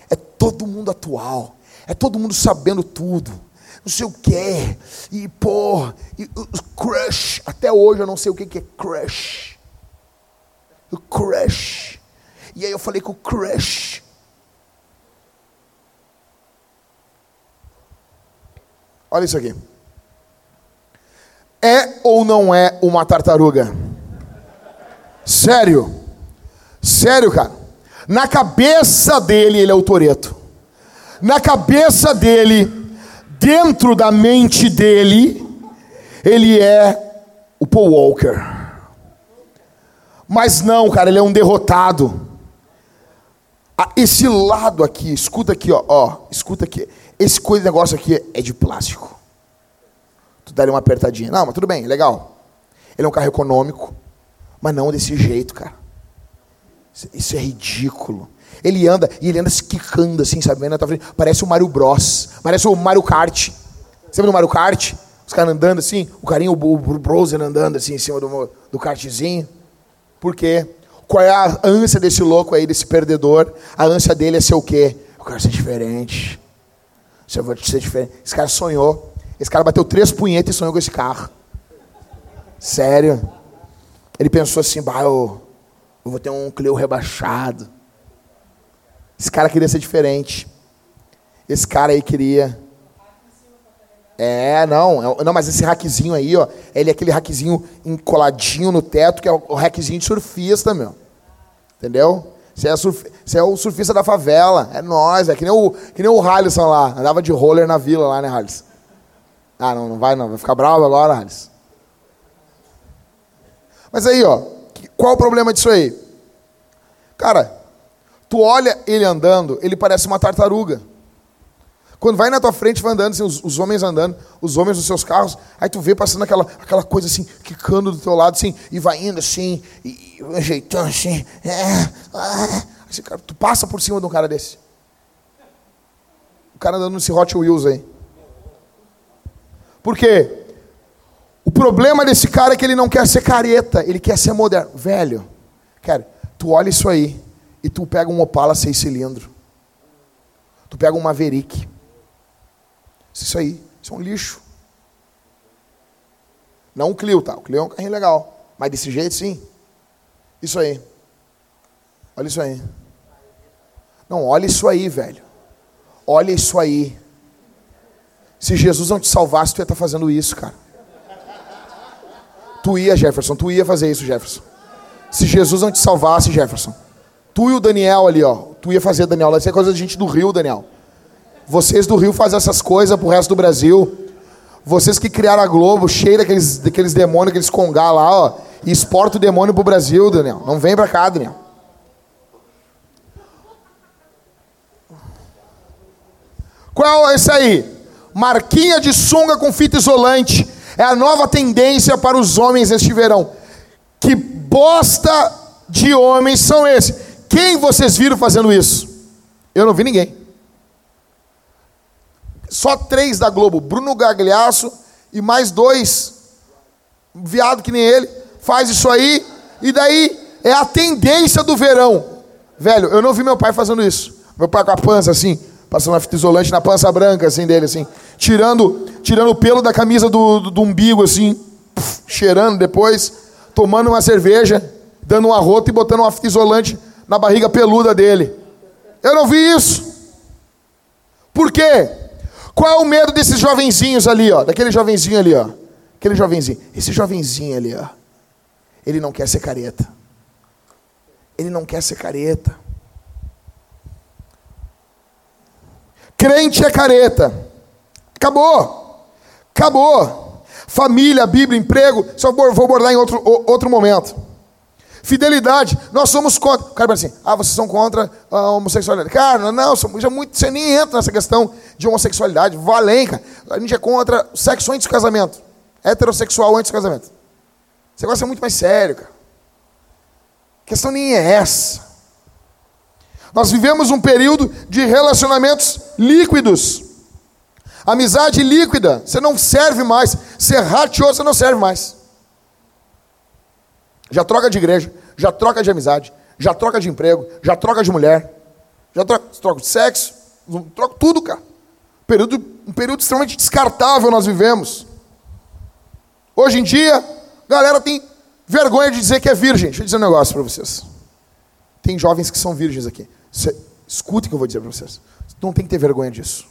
É todo mundo atual. É todo mundo sabendo tudo não sei o que, e pô, e, crush, até hoje eu não sei o que, que é crush. O crush. E aí eu falei com o crush. Olha isso aqui. É ou não é uma tartaruga? Sério? Sério, cara? Na cabeça dele, ele é o Toreto. Na cabeça dele, dentro da mente dele, ele é o Paul Walker. Mas não, cara, ele é um derrotado. Ah, esse lado aqui, escuta aqui, ó, ó escuta aqui. Esse negócio aqui é de plástico. Tu daria uma apertadinha. Não, mas tudo bem, legal. Ele é um carro econômico, mas não desse jeito, cara. Isso é ridículo. Ele anda, e ele anda se quicando assim, sabe? Parece o Mario Bros. Parece o Mario Kart. Você lembra do Mario Kart? Os caras andando assim, o carinho, o, o andando assim em cima do, do kartzinho. Por quê? Qual é a ânsia desse louco aí, desse perdedor? A ânsia dele é ser o quê? Eu quero ser diferente. Eu vou ser diferente. Esse cara sonhou. Esse cara bateu três punhetas e sonhou com esse carro. Sério. Ele pensou assim, bah, eu, eu vou ter um Clio rebaixado. Esse cara queria ser diferente. Esse cara aí queria. É, não, é não, mas esse hackzinho aí, ó, ele é aquele hackzinho encoladinho no teto, que é o hackzinho de surfista, meu. Entendeu? Você é, surf, você é o surfista da favela, é nós, é que nem o, que nem o Halisson lá, andava de roller na vila lá, né, Halisson? Ah, não, não vai não, vai ficar bravo agora, Halisson. Mas aí, ó, qual o problema disso aí? Cara, Tu olha ele andando, ele parece uma tartaruga. Quando vai na tua frente, vai andando, assim, os, os, homens andando, os homens nos seus carros, aí tu vê passando aquela, aquela coisa assim, quicando do teu lado, assim, e vai indo assim, e, e ajeitando assim. É, ah, assim cara, tu passa por cima de um cara desse. O cara andando nesse Hot Wheels aí. Por quê? Problema desse cara é que ele não quer ser careta, ele quer ser moderno. Velho, cara, tu olha isso aí e tu pega um Opala seis cilindros. Tu pega um Maverick. Isso aí, isso é um lixo. Não o Clio, tá? O Clio é um carrinho legal. Mas desse jeito, sim. Isso aí. Olha isso aí. Não, olha isso aí, velho. Olha isso aí. Se Jesus não te salvasse, tu ia estar tá fazendo isso, cara. Tu ia, Jefferson, tu ia fazer isso, Jefferson. Se Jesus não te salvasse, Jefferson. Tu e o Daniel ali, ó. Tu ia fazer, Daniel. Isso é coisa de gente do Rio, Daniel. Vocês do Rio fazem essas coisas pro resto do Brasil. Vocês que criaram a Globo, cheia daqueles, daqueles demônios, aqueles congá lá, ó. E exporta o demônio pro Brasil, Daniel. Não vem pra cá, Daniel. Qual é esse aí? Marquinha de sunga com fita isolante. É a nova tendência para os homens este verão. Que bosta de homens são esses? Quem vocês viram fazendo isso? Eu não vi ninguém. Só três da Globo: Bruno Gagliasso e mais dois, viado que nem ele, faz isso aí, e daí é a tendência do verão. Velho, eu não vi meu pai fazendo isso. Meu pai com a pança assim, passando uma fita isolante na pança branca assim dele assim, tirando, tirando o pelo da camisa do, do, do umbigo assim, puf, cheirando depois, tomando uma cerveja, dando um arroto e botando uma fita isolante na barriga peluda dele. Eu não vi isso. Por quê? Qual é o medo desses jovenzinhos ali, ó? Daquele jovenzinho ali, ó. Aquele jovenzinho. Esse jovenzinho ali, ó. Ele não quer ser careta. Ele não quer ser careta. Crente é careta. Acabou. Acabou. Família, Bíblia, emprego. Só vou abordar em outro, outro momento. Fidelidade, nós somos contra. O cara assim, ah, vocês são contra a homossexualidade. Cara, não, já muito, você nem entra nessa questão de homossexualidade. Valém, cara. A gente é contra sexo antes do casamento. Heterossexual antes do casamento. Negócio é muito mais sério, cara. A questão nem é essa. Nós vivemos um período de relacionamentos líquidos. Amizade líquida. Você não serve mais. Ser rateou, você não serve mais. Já troca de igreja, já troca de amizade, já troca de emprego, já troca de mulher, já troca, troca de sexo, troca tudo, cara. Período, um período extremamente descartável nós vivemos. Hoje em dia, galera tem vergonha de dizer que é virgem. Deixa eu dizer um negócio para vocês. Tem jovens que são virgens aqui. Cê, escute o que eu vou dizer para vocês. Tu não tem que ter vergonha disso.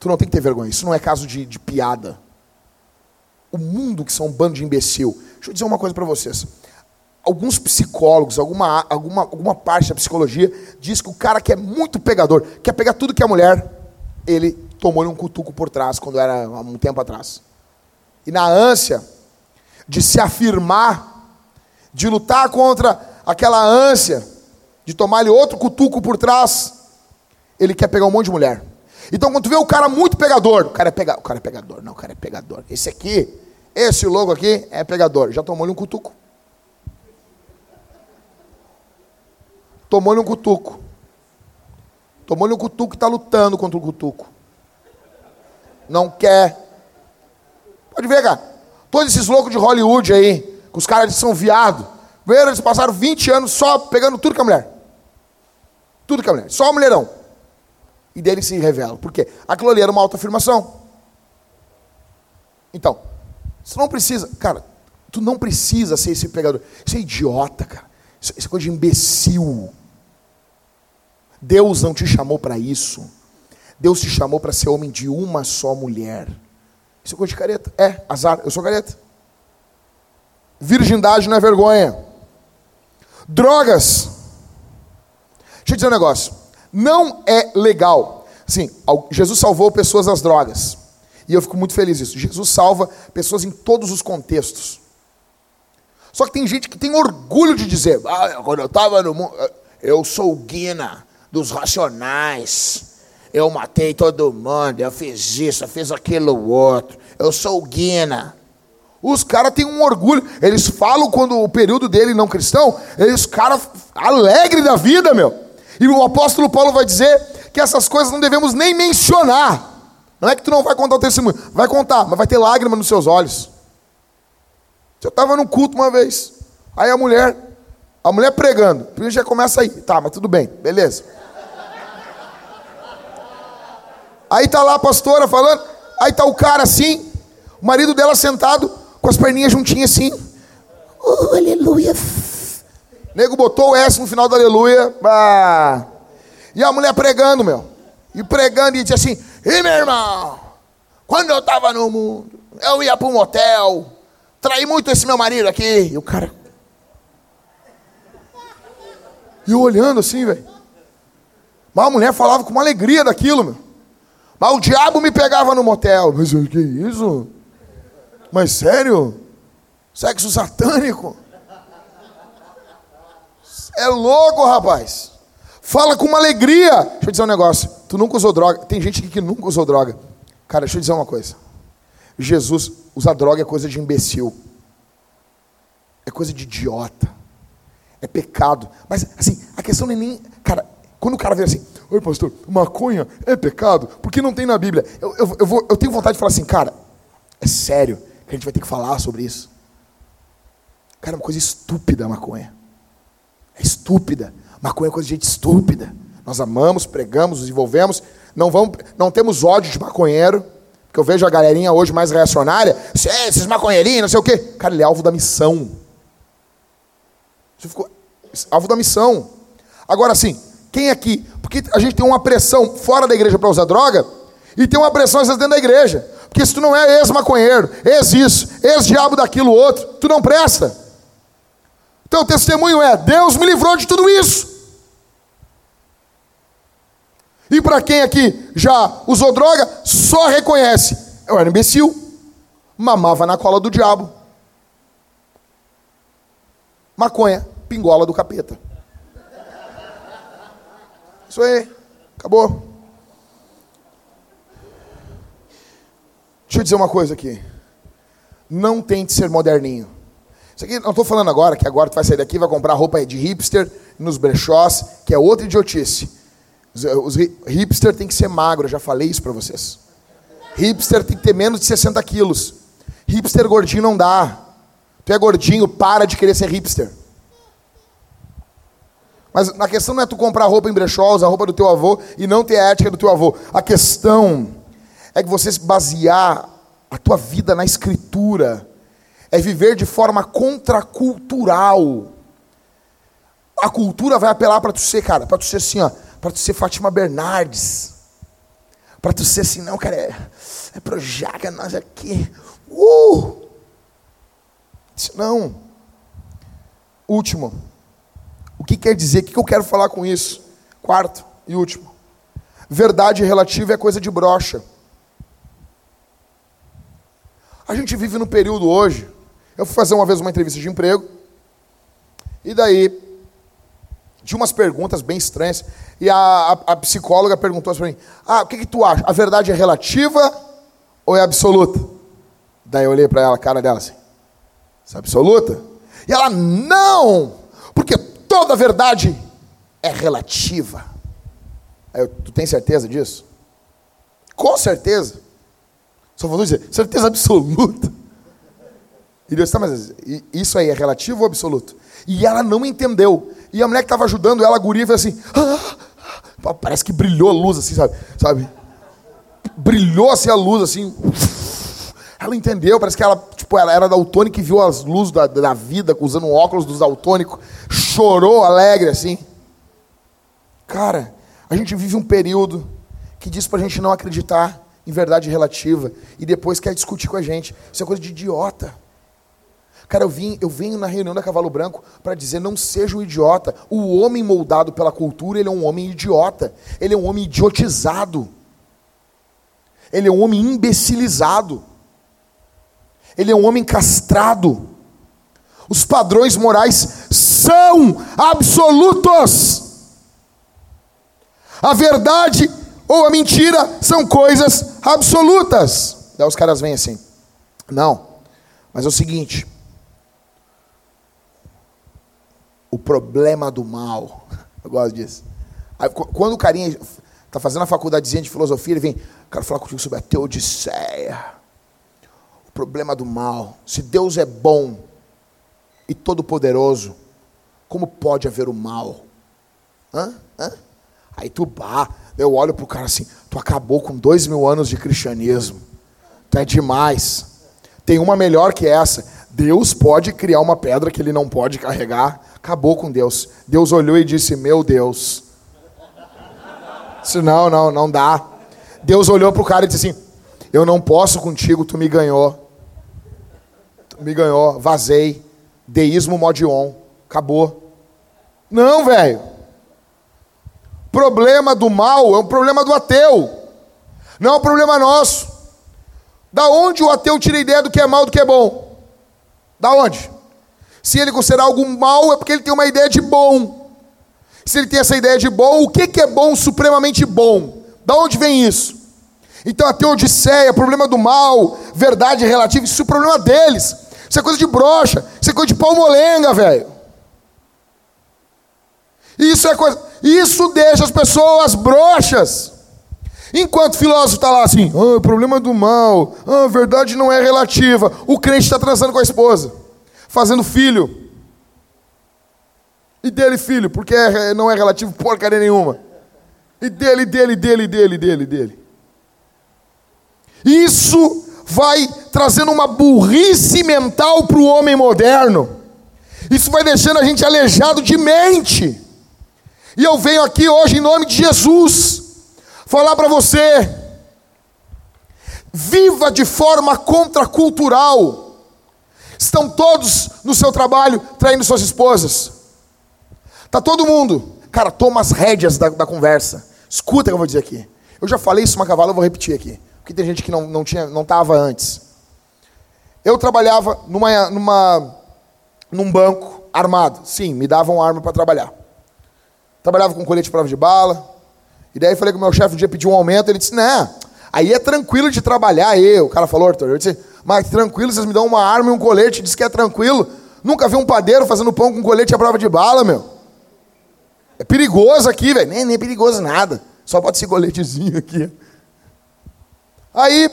Tu não tem que ter vergonha. Isso não é caso de, de piada o mundo que são um bando de imbecil. Deixa eu dizer uma coisa para vocês. Alguns psicólogos, alguma, alguma, alguma parte da psicologia, diz que o cara que é muito pegador, quer pegar tudo que é mulher, ele tomou-lhe um cutuco por trás, quando era há um tempo atrás. E na ânsia de se afirmar, de lutar contra aquela ânsia, de tomar-lhe outro cutuco por trás, ele quer pegar um monte de mulher. Então, quando tu vê o cara muito pegador, o cara é, o cara é pegador, não, o cara é pegador. Esse aqui, esse logo aqui é pegador. Já tomou-lhe um cutuco. Tomou-lhe um cutuco. Tomou-lhe um cutuco e está lutando contra o cutuco. Não quer. Pode ver, cara. Todos esses loucos de Hollywood aí, que os caras são viado. Eles passaram 20 anos só pegando tudo com a mulher. Tudo com a mulher. Só o mulherão e dele se revela. Por quê? Aquilo ali era uma autoafirmação. Então, você não precisa, cara, tu não precisa ser esse pegador. Isso é idiota, cara. Isso, isso é coisa de imbecil. Deus não te chamou para isso. Deus te chamou para ser homem de uma só mulher. Isso é coisa de careta. É, azar, eu sou careta. Virgindade não é vergonha. Drogas. Deixa eu dizer um negócio não é legal. Sim, Jesus salvou pessoas das drogas. E eu fico muito feliz disso. Jesus salva pessoas em todos os contextos. Só que tem gente que tem orgulho de dizer: ah, quando eu estava no mundo, eu sou o Guina dos racionais. Eu matei todo mundo, eu fiz isso, eu fiz aquilo outro. Eu sou o Guina. Os caras têm um orgulho. Eles falam quando o período dele não cristão, eles, cara, alegre da vida, meu. E o apóstolo Paulo vai dizer que essas coisas não devemos nem mencionar. Não é que tu não vai contar o testemunho, vai contar, mas vai ter lágrima nos seus olhos. Eu estava num culto uma vez, aí a mulher, a mulher pregando, primeiro já começa aí, tá, mas tudo bem, beleza. Aí tá lá a pastora falando, aí tá o cara assim, o marido dela sentado, com as perninhas juntinhas assim. Oh, aleluia. Nego botou o S no final do aleluia. E a mulher pregando, meu. E pregando e disse assim: E meu irmão, quando eu tava no mundo, eu ia para um motel, traí muito esse meu marido aqui. E o cara. E eu olhando assim, velho. Mas a mulher falava com uma alegria daquilo, meu. Mas o diabo me pegava no motel. Mas o que é isso? Mas sério? Sexo satânico? É louco, rapaz. Fala com uma alegria. Deixa eu dizer um negócio. Tu nunca usou droga. Tem gente aqui que nunca usou droga. Cara, deixa eu dizer uma coisa. Jesus usar droga é coisa de imbecil. É coisa de idiota. É pecado. Mas, assim, a questão não é nem. Cara, quando o cara vem assim, oi pastor, maconha é pecado? Porque não tem na Bíblia. Eu, eu, eu, vou, eu tenho vontade de falar assim, cara, é sério que a gente vai ter que falar sobre isso. Cara, é uma coisa estúpida a maconha. É estúpida. Maconha é coisa de gente estúpida. Nós amamos, pregamos, nos envolvemos. Não, vamos, não temos ódio de maconheiro. Porque eu vejo a galerinha hoje mais reacionária. Esses maconheirinhos, não sei o quê. Cara, ele é alvo da missão. Você ficou alvo da missão. Agora sim, quem aqui? Porque a gente tem uma pressão fora da igreja para usar droga e tem uma pressão às vezes dentro da igreja. Porque se tu não é ex-maconheiro, ex-isso, ex-diabo daquilo outro, tu não presta. Então o testemunho é: Deus me livrou de tudo isso. E para quem aqui já usou droga, só reconhece: eu era imbecil, mamava na cola do diabo. Maconha, pingola do capeta. Isso aí, acabou. Deixa eu dizer uma coisa aqui. Não tente ser moderninho. Isso aqui, não estou falando agora, que agora tu vai sair daqui e vai comprar roupa de hipster nos brechós, que é outra idiotice. Os, os hipster tem que ser magro, eu já falei isso para vocês. Hipster tem que ter menos de 60 quilos. Hipster gordinho não dá. Tu é gordinho, para de querer ser hipster. Mas a questão não é tu comprar roupa em brechó, usar a roupa do teu avô e não ter a ética do teu avô. A questão é que você se basear a tua vida na escritura. É viver de forma contracultural. A cultura vai apelar para tu ser, cara, para tu ser assim, ó, para tu ser Fátima Bernardes. Para tu ser assim, não, cara, é, é Projaca, nós aqui. Uh! Não. Último. O que quer dizer? O que eu quero falar com isso? Quarto e último. Verdade relativa é coisa de brocha. A gente vive no período hoje. Eu fui fazer uma vez uma entrevista de emprego. E daí, de umas perguntas bem estranhas. E a, a, a psicóloga perguntou assim para mim: Ah, o que, que tu acha? A verdade é relativa ou é absoluta? Daí eu olhei para ela, a cara dela assim: Isso é absoluta? E ela: Não! Porque toda verdade é relativa. Aí eu, tu tem certeza disso? Com certeza. Só falou dizer, certeza absoluta. E Deus está, mas isso aí é relativo ou absoluto? E ela não entendeu. E a mulher que estava ajudando ela, a guria, fez assim. Ah, ah, parece que brilhou a luz, assim, sabe? sabe? Brilhou assim a luz, assim. Ela entendeu, parece que ela, tipo, ela era daltônica e viu as luzes da, da vida, usando óculos dos daltônicos, chorou alegre assim. Cara, a gente vive um período que diz pra gente não acreditar em verdade relativa e depois quer discutir com a gente. Isso é coisa de idiota. Cara, eu, vim, eu venho na reunião da Cavalo Branco para dizer: não seja um idiota. O homem moldado pela cultura, ele é um homem idiota. Ele é um homem idiotizado. Ele é um homem imbecilizado. Ele é um homem castrado. Os padrões morais são absolutos. A verdade ou a mentira são coisas absolutas. Daí os caras vêm assim. Não. Mas é o seguinte. O problema do mal. Eu gosto disso. Aí, quando o carinha está fazendo a faculdadezinha de filosofia, ele vem, quero falar contigo sobre a teodiceia problema do mal. Se Deus é bom e todo-poderoso, como pode haver o mal? Hã? Hã? Aí tu, pá, eu olho pro cara assim, tu acabou com dois mil anos de cristianismo. Tu é demais. Tem uma melhor que essa. Deus pode criar uma pedra que ele não pode carregar. Acabou com Deus. Deus olhou e disse: Meu Deus. Disse, não, não, não dá. Deus olhou pro cara e disse assim: Eu não posso contigo, tu me ganhou. Tu me ganhou, vazei. Deísmo modion. Acabou. Não, velho. Problema do mal é um problema do ateu. Não é um problema nosso. Da onde o ateu tira ideia do que é mal do que é bom? Da onde? Se ele considerar algo mal, é porque ele tem uma ideia de bom. Se ele tem essa ideia de bom, o que, é bom, supremamente bom? Da onde vem isso? Então a teodiceia, problema do mal, verdade relativa, isso é o problema deles. Isso é coisa de brocha, isso é coisa de palmolenga, velho. Isso é coisa. Isso deixa as pessoas brochas. Enquanto o filósofo está lá assim, ah, problema do mal, ah, verdade não é relativa. O crente está transando com a esposa, fazendo filho. E dele, filho, porque é, não é relativo porcaria nenhuma. E dele, dele, dele, dele, dele, dele. Isso vai trazendo uma burrice mental para o homem moderno. Isso vai deixando a gente aleijado de mente. E eu venho aqui hoje, em nome de Jesus, falar para você: viva de forma contracultural. Estão todos no seu trabalho traindo suas esposas. Está todo mundo. Cara, toma as rédeas da, da conversa. Escuta o que eu vou dizer aqui. Eu já falei isso uma cavalo, eu vou repetir aqui. Porque tem gente que não, não tinha, não estava antes. Eu trabalhava numa, numa, num banco armado. Sim, me davam arma para trabalhar. Trabalhava com colete de prova de bala. E daí falei com o meu chefe um dia pediu um aumento. Ele disse: Não, aí é tranquilo de trabalhar. Aí o cara falou, Arthur. Eu disse: Mas tranquilo, vocês me dão uma arma e um colete. Diz que é tranquilo. Nunca vi um padeiro fazendo pão com colete à prova de bala, meu. É perigoso aqui, velho. Nem, nem perigoso nada. Só pode ser coletezinho aqui. Aí,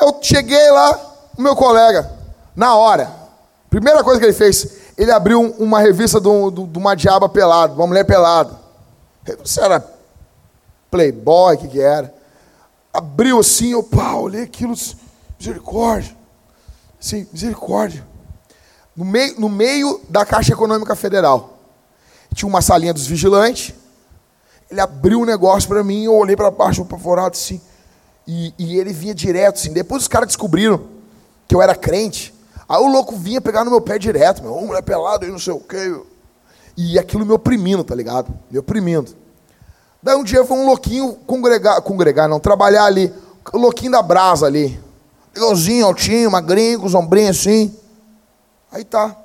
eu cheguei lá, o meu colega, na hora. Primeira coisa que ele fez, ele abriu uma revista de, uma diaba pelada, uma mulher pelada. Você era playboy, o que, que era? Abriu assim, eu pá, olhei aquilo, misericórdia. Sim, misericórdia. No meio, no meio da Caixa Econômica Federal. Tinha uma salinha dos vigilantes. Ele abriu um negócio para mim, eu olhei para baixo, fora, assim. E, e ele vinha direto, assim. Depois os caras descobriram que eu era crente. Aí o louco vinha pegar no meu pé direto, meu, mulher pelado aí, não sei o quê. E aquilo me oprimindo, tá ligado? Me oprimindo. Daí um dia foi um louquinho congregar, congregar, não, trabalhar ali. O louquinho da brasa ali. Legalzinho, altinho, magrinho, com os ombrinhos assim. Aí tá.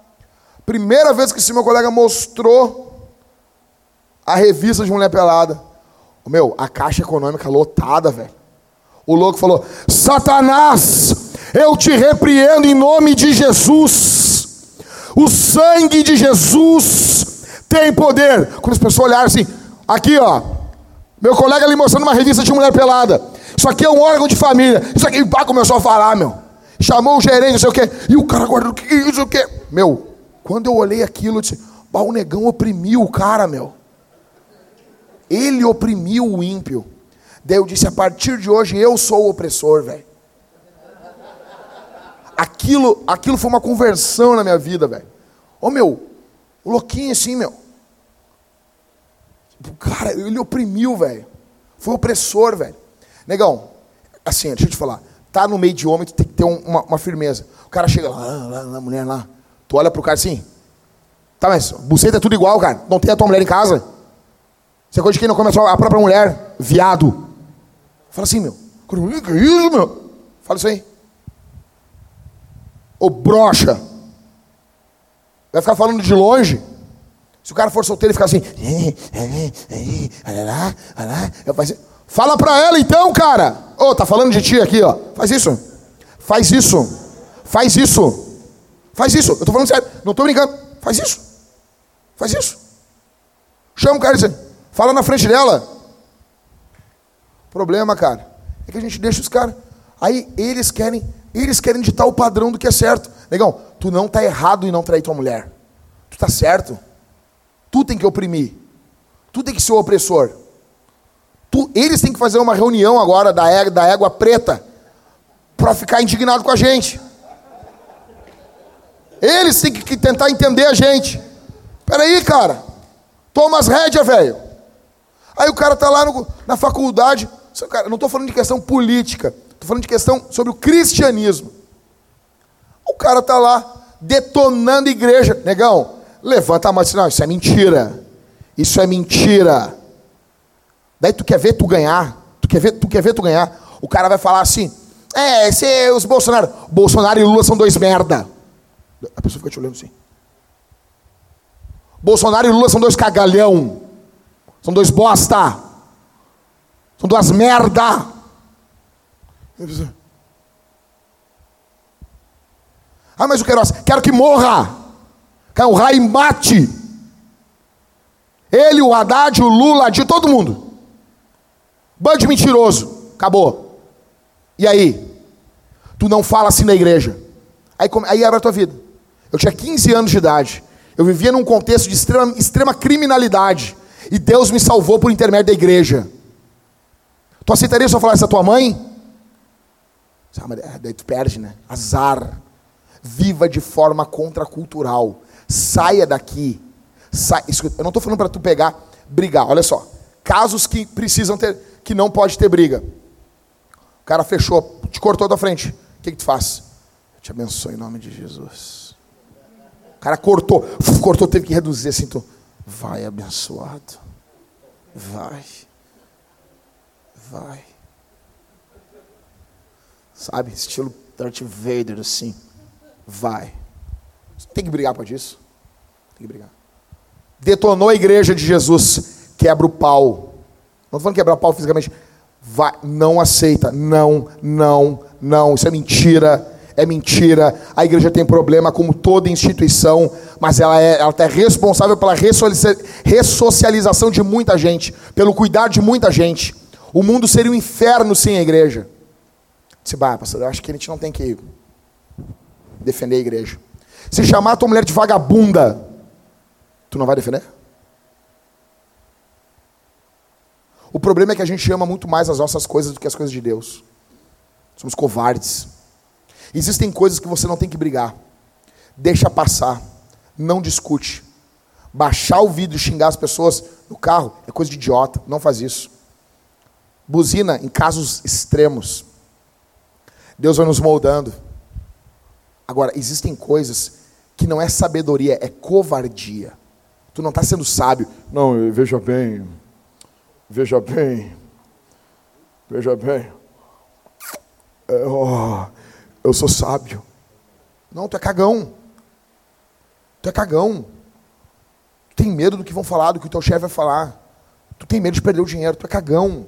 Primeira vez que esse meu colega mostrou a revista de mulher pelada. Meu, a caixa econômica lotada, velho. O louco falou: Satanás, eu te repreendo em nome de Jesus. O sangue de Jesus tem poder. Quando as pessoas olharam assim, aqui ó, meu colega ali mostrando uma revista de mulher pelada. Isso aqui é um órgão de família. Isso aqui, pá, começou a falar, meu. Chamou o gerente, não sei o quê. E o cara guardou, que isso, o quê? Meu, quando eu olhei aquilo, eu disse, o negão oprimiu o cara, meu. Ele oprimiu o ímpio. Daí eu disse, a partir de hoje eu sou o opressor, velho aquilo, aquilo foi uma conversão na minha vida, velho. Ô meu, o louquinho assim, meu. Cara, ele oprimiu, velho. Foi opressor, velho. Negão, assim, deixa eu te falar. Tá no meio de homem, tu tem que ter uma, uma firmeza. O cara chega lá, lá, lá, mulher lá. Tu olha pro cara assim. Tá, mas buceta é tudo igual, cara. Não tem a tua mulher em casa? Você é coisa de quem não come a própria mulher? Viado. Fala assim, meu. Que isso, meu? Fala isso aí. Ou brocha. Vai ficar falando de longe. Se o cara for solteiro e ficar assim. Fala pra ela então, cara. Ô, oh, tá falando de ti aqui, ó. Faz isso. Faz isso. Faz isso. Faz isso. Eu tô falando sério. Não tô brincando. Faz isso. Faz isso. Chama o cara e diz, fala na frente dela. Problema, cara, é que a gente deixa os caras. Aí eles querem eles querem ditar o padrão do que é certo. Negão, tu não está errado em não trair tua mulher. Tu está certo. Tu tem que oprimir. Tu tem que ser o opressor. Eles têm que fazer uma reunião agora da, égua, da égua preta para ficar indignado com a gente. Eles têm que tentar entender a gente. Peraí, cara. Toma as rédeas, velho. Aí o cara tá lá no, na faculdade. Cara, não estou falando de questão política. Estou falando de questão sobre o cristianismo. O cara tá lá detonando igreja. Negão, levanta a mão e diz, não, isso é mentira. Isso é mentira. Daí tu quer ver tu ganhar. Tu quer ver, tu quer ver tu ganhar. O cara vai falar assim: É, esse, é os Bolsonaro. Bolsonaro e Lula são dois merda. A pessoa fica te olhando assim. Bolsonaro e Lula são dois cagalhão. São dois bosta. São duas merda. Ah, mas o Queiroz, quero que morra. Quero o raio mate. Ele, o Haddad, o Lula, de todo mundo. Bando de mentiroso. Acabou. E aí? Tu não fala assim na igreja. Aí, aí abre a tua vida. Eu tinha 15 anos de idade. Eu vivia num contexto de extrema, extrema criminalidade. E Deus me salvou por intermédio da igreja. Tu aceitaria se eu falasse a tua mãe? Ah, daí tu perde, né? Azar. Viva de forma contracultural. Saia daqui. Sa... Eu não estou falando para tu pegar, brigar. Olha só. Casos que precisam ter, que não pode ter briga. O cara fechou, te cortou da frente. O que, que tu faz? Eu te abençoe em nome de Jesus. O cara cortou, cortou, teve que reduzir assim. Tu, vai abençoado. Vai. Vai. Sabe? Estilo Darth Vader assim. Vai. Tem que brigar por isso. Tem que brigar. Detonou a igreja de Jesus. Quebra o pau. Não estou falando quebrar o pau fisicamente. Vai, não aceita. Não, não, não. Isso é mentira. É mentira. A igreja tem problema, como toda instituição, mas ela é, ela é responsável pela ressocialização de muita gente, pelo cuidado de muita gente. O mundo seria um inferno sem a igreja. Disse, bah, pastor, eu acho que a gente não tem que defender a igreja. Se chamar a tua mulher de vagabunda, tu não vai defender? O problema é que a gente ama muito mais as nossas coisas do que as coisas de Deus. Somos covardes. Existem coisas que você não tem que brigar. Deixa passar. Não discute. Baixar o vidro e xingar as pessoas no carro é coisa de idiota. Não faz isso. Buzina em casos extremos. Deus vai nos moldando. Agora, existem coisas que não é sabedoria, é covardia. Tu não está sendo sábio. Não, veja bem. Veja bem. Veja bem. É, oh, eu sou sábio. Não, tu é cagão. Tu é cagão. Tu tem medo do que vão falar, do que o teu chefe vai falar. Tu tem medo de perder o dinheiro. Tu é cagão.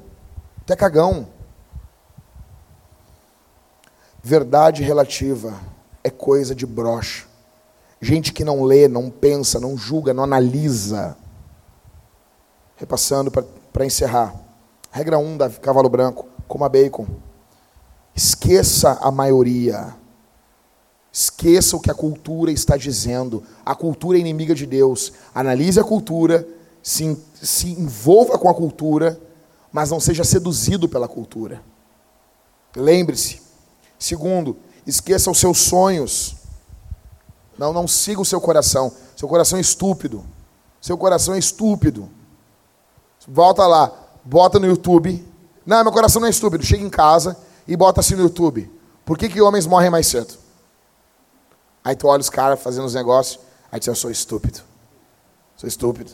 Tu é cagão. Verdade relativa é coisa de brocha. Gente que não lê, não pensa, não julga, não analisa. Repassando para encerrar. Regra 1 um da Cavalo Branco, coma bacon. Esqueça a maioria. Esqueça o que a cultura está dizendo. A cultura é inimiga de Deus. Analise a cultura, se, se envolva com a cultura, mas não seja seduzido pela cultura. Lembre-se. Segundo, esqueça os seus sonhos. Não, não siga o seu coração. Seu coração é estúpido. Seu coração é estúpido. Volta lá, bota no YouTube. Não, meu coração não é estúpido. Chega em casa e bota assim no YouTube. Por que, que homens morrem mais cedo? Aí tu olha os caras fazendo os negócios. Aí tu diz, eu sou estúpido. Sou estúpido.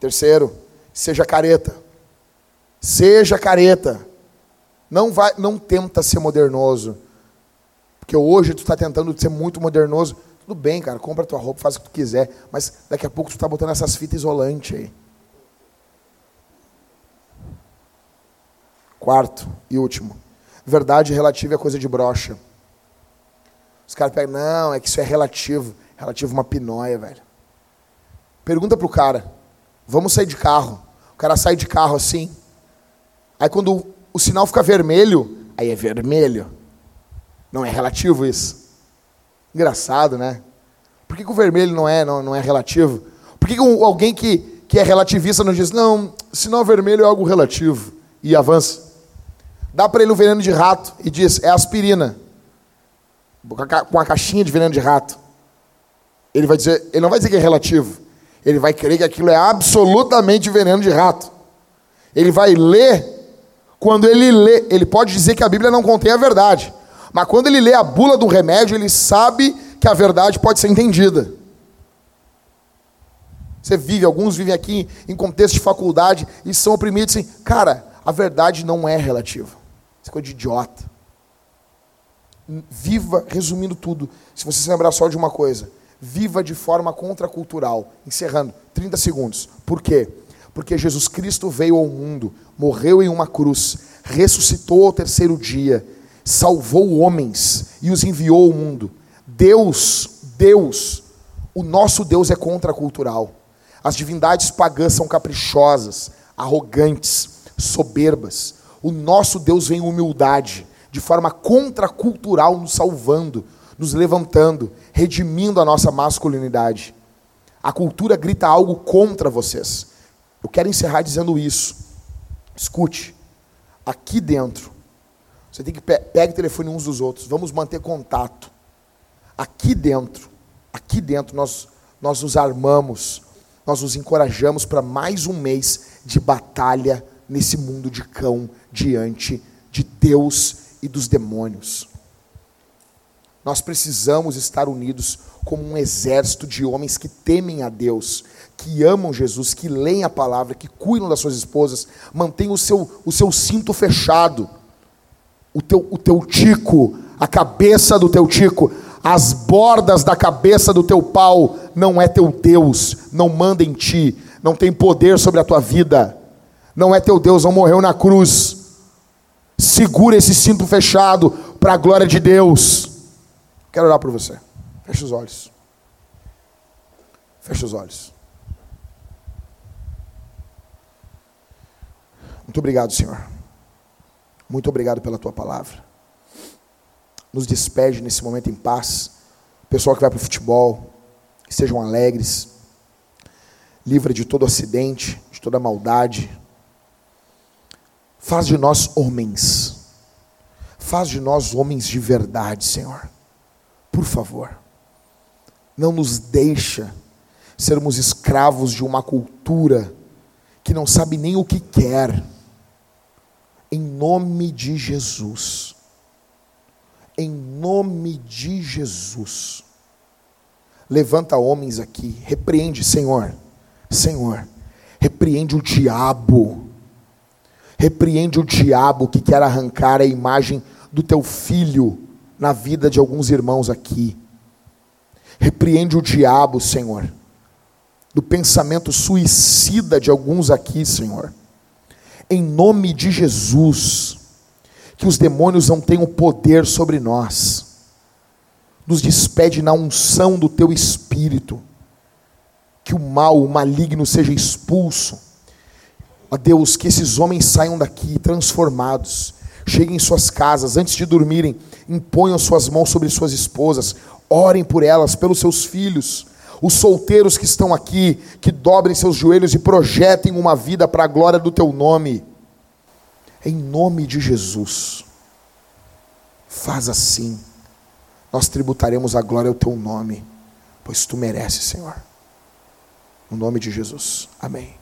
Terceiro, seja careta. Seja careta. Não, vai, não tenta ser modernoso. Porque hoje tu está tentando ser muito modernoso. Tudo bem, cara, compra tua roupa, faz o que tu quiser. Mas daqui a pouco tu está botando essas fitas isolantes aí. Quarto e último. Verdade relativa é coisa de brocha. Os caras pegam, não, é que isso é relativo. Relativo uma pinóia, velho. Pergunta pro cara, vamos sair de carro. O cara sai de carro assim. Aí quando o sinal fica vermelho, aí é vermelho. Não é relativo isso. Engraçado, né? Por que, que o vermelho não é, não, não é relativo? Por que alguém que, que é relativista não diz, não, sinal vermelho é algo relativo e avança? Dá para ele um veneno de rato e diz, é aspirina. Com a caixinha de veneno de rato. Ele vai dizer, ele não vai dizer que é relativo. Ele vai crer que aquilo é absolutamente veneno de rato. Ele vai ler, quando ele lê, ele pode dizer que a Bíblia não contém a verdade. Mas quando ele lê a bula do remédio, ele sabe que a verdade pode ser entendida. Você vive, alguns vivem aqui em contexto de faculdade e são oprimidos assim, cara, a verdade não é relativa. Isso é coisa de idiota. Viva, resumindo tudo, se você se lembrar só de uma coisa, viva de forma contracultural. Encerrando, 30 segundos. Por quê? Porque Jesus Cristo veio ao mundo, morreu em uma cruz, ressuscitou ao terceiro dia, salvou homens e os enviou ao mundo. Deus, Deus, o nosso Deus é contracultural. As divindades pagãs são caprichosas, arrogantes, soberbas. O nosso Deus vem em humildade, de forma contracultural, nos salvando, nos levantando, redimindo a nossa masculinidade. A cultura grita algo contra vocês. Eu quero encerrar dizendo isso. Escute, aqui dentro, você tem que pe pegar o telefone uns dos outros, vamos manter contato. Aqui dentro, aqui dentro nós nós nos armamos, nós nos encorajamos para mais um mês de batalha nesse mundo de cão diante de Deus e dos demônios. Nós precisamos estar unidos como um exército de homens que temem a Deus, que amam Jesus, que leem a palavra, que cuidam das suas esposas, mantêm o seu, o seu cinto fechado, o teu, o teu tico, a cabeça do teu tico, as bordas da cabeça do teu pau não é teu Deus, não manda em ti, não tem poder sobre a tua vida, não é teu Deus, não morreu na cruz. Segura esse cinto fechado para a glória de Deus. Quero orar por você. Feche os olhos. Feche os olhos. Muito obrigado, Senhor. Muito obrigado pela tua palavra. Nos despede nesse momento em paz. pessoal que vai para o futebol, sejam alegres. Livra de todo acidente, de toda maldade. Faz de nós homens. Faz de nós homens de verdade, Senhor. Por favor. Não nos deixa sermos escravos de uma cultura que não sabe nem o que quer. Em nome de Jesus. Em nome de Jesus. Levanta homens aqui, repreende, Senhor. Senhor, repreende o diabo. Repreende o diabo que quer arrancar a imagem do teu filho na vida de alguns irmãos aqui. Repreende o diabo, Senhor, do pensamento suicida de alguns aqui, Senhor. Em nome de Jesus, que os demônios não tenham poder sobre nós. Nos despede na unção do teu espírito. Que o mal, o maligno seja expulso. Ó Deus, que esses homens saiam daqui transformados. Cheguem em suas casas, antes de dormirem, imponham suas mãos sobre suas esposas, orem por elas, pelos seus filhos os solteiros que estão aqui, que dobrem seus joelhos e projetem uma vida para a glória do teu nome. Em nome de Jesus. Faz assim. Nós tributaremos a glória ao teu nome, pois tu mereces, Senhor. No nome de Jesus. Amém.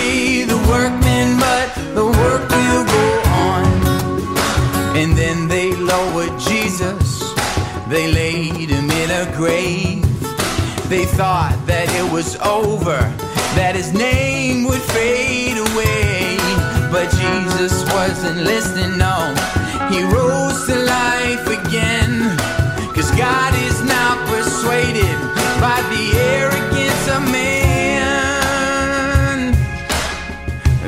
the work will go on. And then they lowered Jesus, they laid him in a grave. They thought that it was over, that his name would fade away. But Jesus wasn't listening, no. He rose to life again. Cause God is not persuaded by the arrogance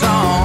song